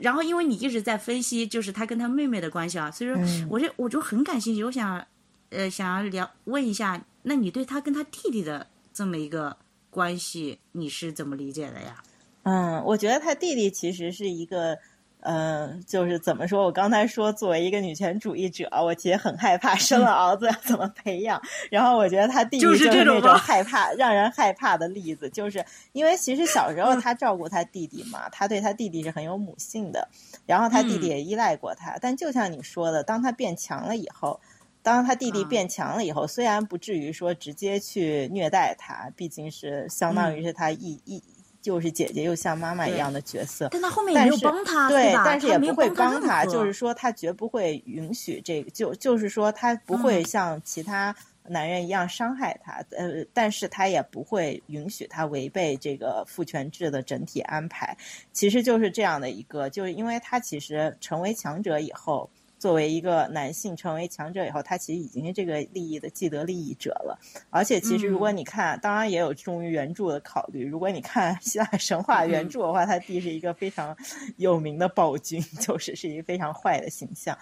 然后因为你一直在分析，就是他跟他妹妹的关系啊，所以说嗯我就我就很感兴趣，我想呃想要聊问一下，那你对他跟他弟弟的这么一个关系，你是怎么理解的呀？嗯，我觉得他弟弟其实是一个，呃，就是怎么说？我刚才说，作为一个女权主义者，我其实很害怕生了儿子要怎么培养。然后我觉得他弟弟就是那种害怕、让人害怕的例子，就是因为其实小时候他照顾他弟弟嘛，他对他弟弟是很有母性的，然后他弟弟嗯也依赖过他。但就像你说的，当他变强了以后。当他弟弟啊变强了以后，虽然不至于说直接去虐待他，毕竟是相当于是他一、一就是姐姐又像妈妈一样的角色，但他后面也没有但是帮他，对，但是也不会帮帮他，就是说他绝不会允许这个，就就是说他不会嗯像其他男人一样伤害他，呃，但是他也不会允许他违背这个父权制的整体安排。其实就是这样的一个，就是因为他其实成为强者以后。作为一个男性成为强者以后，他其实已经是这个利益的既得利益者了。而且，其实如果嗯你看，当然也有忠于原著的考虑。如果你看希腊神话原嗯著的话，他弟是一个非常有名的暴君，[laughs] 就是是一个非常坏的形象。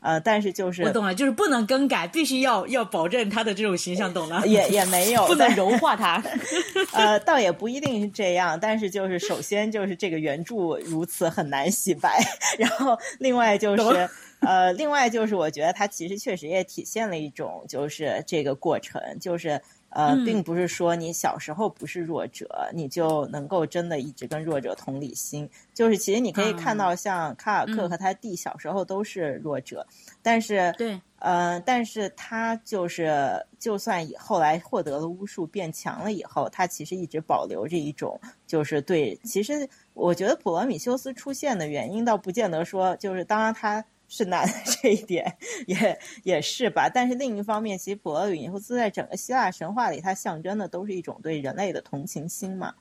呃，但是就是我懂了，就是不能更改，必须要要保证他的这种形象，懂了？也也没有 [laughs] 不能但柔化他。[laughs] 呃，倒也不一定是这样，但是就是首先就是这个原著如此很难洗白，[laughs] 然后另外就是呃，另外就是我觉得它其实确实也体现了一种就是这个过程，就是呃，嗯并不是说你小时候不是弱者，你就能够真的一直跟弱者同理心。就是其实你可以看嗯到，像卡尔克嗯和他弟小时候都是弱者，但是对，呃，但是他就是，就算以后来获得了巫术变强了以后，他其实一直保留着一种，就是对。其实我觉得普罗米修斯出现的原因，倒不见得说，就是当然他是难这一点也也是吧。但是另一方面，其实普罗米修斯在整个希腊神话里，它象征的都是一种对人类的同情心嘛。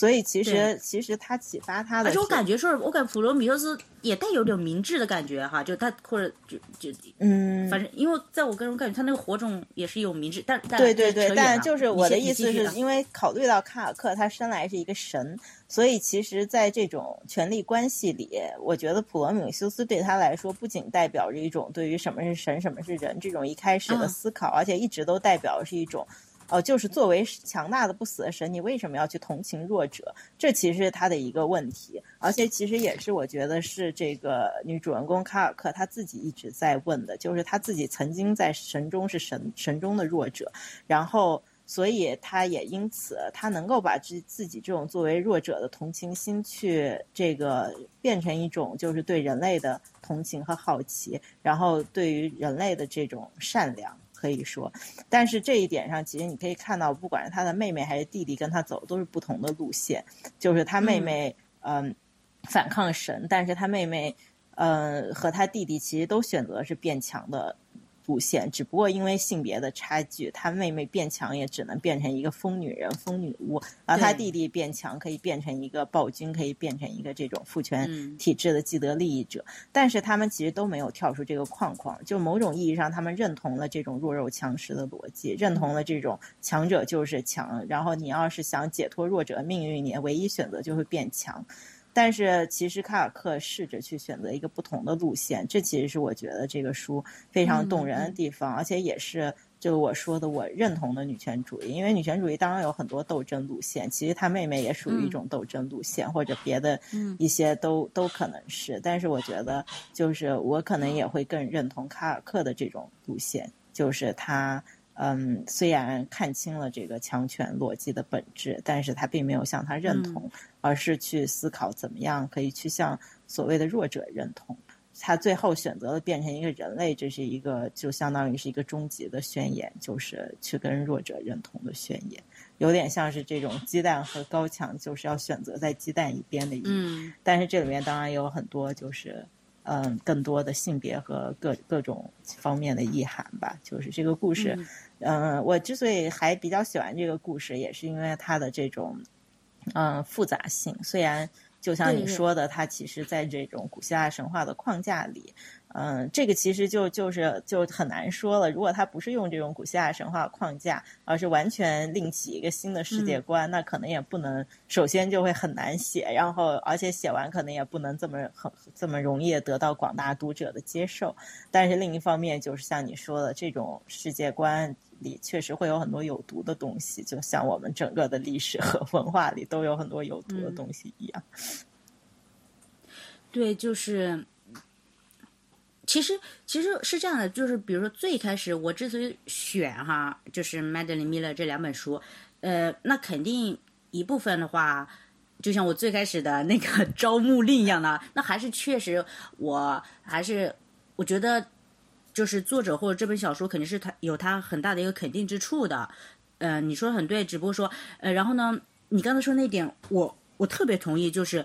所以其实其实他启发他的而且我感觉说，我感觉普罗米修斯也带有点明智的感觉哈，就他或者就就嗯，反正，因为在我个人感觉，他那个火种也是有明智，但但对对对，但就是我的意思是因为考虑到卡尔克他生来是一个神，所以其实在这种权力关系里，我觉得普罗米修斯对他来说不仅代表着一种对于什么是神、什么是人这种一开始的嗯思考，而且一直都代表是一种。哦，就是作为强大的不死的神，你为什么要去同情弱者？这其实是他的一个问题，而且其实也是我觉得是这个女主人公卡尔克她自己一直在问的，就是她自己曾经在神中是神神中的弱者，然后所以她也因此她能够把自自己这种作为弱者的同情心去这个变成一种就是对人类的同情和好奇，然后对于人类的这种善良。可以说，但是这一点上，其实你可以看到，不管是他的妹妹还是弟弟，跟他走的都是不同的路线。就是他妹妹，嗯、反抗神，但是他妹妹，呃，和他弟弟其实都选择是变强的路线，只不过因为性别的差距，他妹妹变强也只能变成一个疯女人、疯女巫，而他对弟弟变强可以变成一个暴君，可以变成一个这种父权嗯体制的既得利益者。但是他们其实都没有跳出这个框框，就某种意义上，他们认同了这种弱肉强食的逻辑，认同了这种强者就是强，然后你要是想解脱弱者的命运，你的唯一选择就会变强。但是其实卡尔克试着去选择一个不同的路线，这其实是我觉得这个书非常动人的地方，而且也是就我说的我认同的女权主义。因为女权主义当然有很多斗争路线，其实她妹妹也属于一种斗争路线，或者别的一些都都可能是。但是我觉得，就是我可能也会更认同卡尔克的这种路线，就是他。嗯，虽然看清了这个强权逻辑的本质，但是他并没有向他认同，而是去思考怎么样可以去向所谓的弱者认同。他最后选择了变成一个人类，这是一个就相当于是一个终极的宣言，就是去跟弱者认同的宣言，有点像是这种鸡蛋和高墙，就是要选择在鸡蛋一边的意义。嗯但是这里面当然有很多就是嗯更多的性别和各各种方面的意涵吧。就是这个故事，嗯、我之所以还比较喜欢这个故事，也是因为它的这种嗯复杂性。虽然就像你说的，它其实在这种古希腊神话的框架里。嗯，这个其实就就是就很难说了。如果他不是用这种古希腊神话框架，而是完全另起一个新的世界观，那可能也不能。首先就会很难写，然后而且写完可能也不能这么很这么容易得到广大读者的接受。但是另一方面，就是像你说的，这种世界观里确实会有很多有毒的东西，就像我们整个的历史和文化里都有很多有毒的东西一样。对，就是，其实其实是这样的，就是比如说最开始我之所以选哈，就是 Madeline Miller 这两本书，呃，那肯定一部分的话，就像我最开始的 [laughs] 那个招募令一样的，那还是确实我还是我觉得，就是作者或者这本小说肯定是他有他很大的一个肯定之处的。呃，你说的很对，只不过说，呃，然后呢，你刚才说那点，我我特别同意，就是。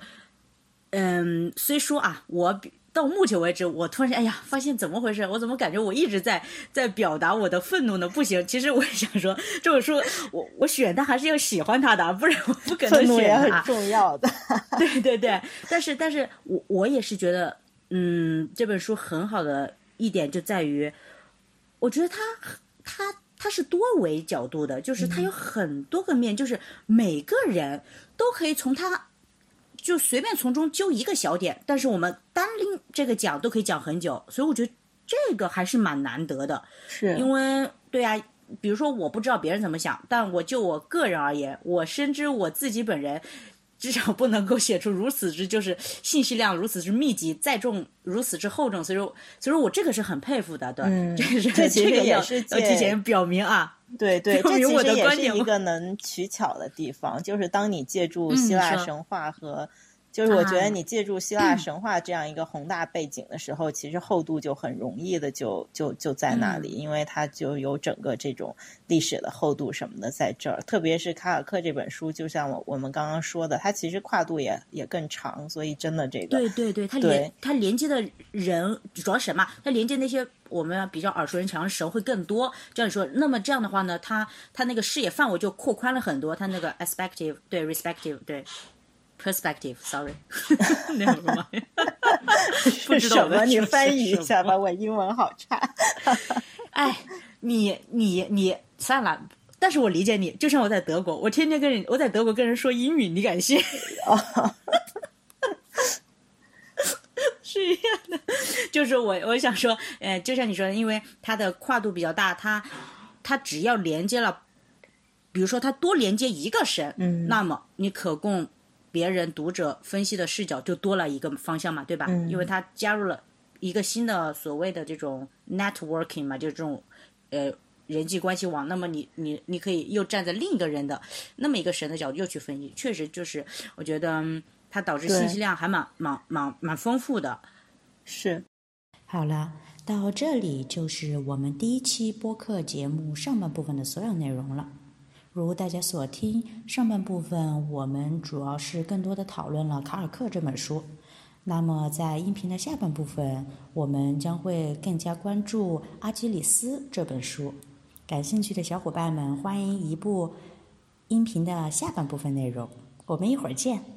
嗯，虽说啊，我比到目前为止，我突然间，哎呀，发现怎么回事？我怎么感觉我一直在在表达我的愤怒呢？不行，其实我也想说，这本书我我选它还是要喜欢它的，不然我不可能愤怒也很选它。重要的。[laughs] 对对对，但是但是我我也是觉得，嗯，这本书很好的一点就在于，我觉得它它它是多维角度的，就是它有很多个面，就是每个人都可以从它。就随便从中揪一个小点，但是我们单拎这个讲都可以讲很久，所以我觉得这个还是蛮难得的。是因为对啊，比如说我不知道别人怎么想，但我就我个人而言，我深知我自己本人至少不能够写出如此之就是信息量如此之密集，载重如此之厚重，所以说，所以说我这个是很佩服的，对，嗯这个是这其实个也是要提借前表明啊，对对，[laughs] 这其实也是一个能取巧的地方，就是当你借助嗯希腊神话和，就是我觉啊得你借助希腊神话这样一个宏大背景的时候，其实厚度就很容易的就就就在那里，因为它就有整个这种历史的厚度什么的在这儿。特别是卡尔克这本书，就像我我们刚刚说的，它其实跨度也也更长，所以真的这个对对对，它连它连接的人主要是什么？它连接那些我们比较耳熟能详的神会更多。这样说，那么这样的话呢，它它那个视野范围就扩宽了很多。它那个 aspective 对 respective 对 perspective，sorry，[laughs] 那 [laughs] 什么？不是知道？你翻译一下吧，我英文好差。[laughs] 哎，你你你算了。但是我理解你，就像我在德国，我天天跟人我在德国跟人说英语，你敢信？是一样的，就是我我想说，呃，就像你说的，因为它的跨度比较大，它它只要连接了，比如说它多连接一个神，嗯那么你可供别人读者分析的视角就多了一个方向嘛，对吧？嗯因为他加入了一个新的所谓的这种 networking 嘛，就是这种呃人际关系网，那么你你你可以又站在另一个人的那么一个神的角度又去分析，确实就是我觉得嗯它导致信息量还蛮蛮蛮蛮丰富的。是，好了，到这里就是我们第一期播客节目上半部分的所有内容了。如大家所听，上半部分我们主要是更多的讨论了卡尔克这本书。那么在音频的下半部分，我们将会更加关注阿基里斯这本书。感兴趣的小伙伴们，欢迎移步音频的下半部分内容。我们一会儿见。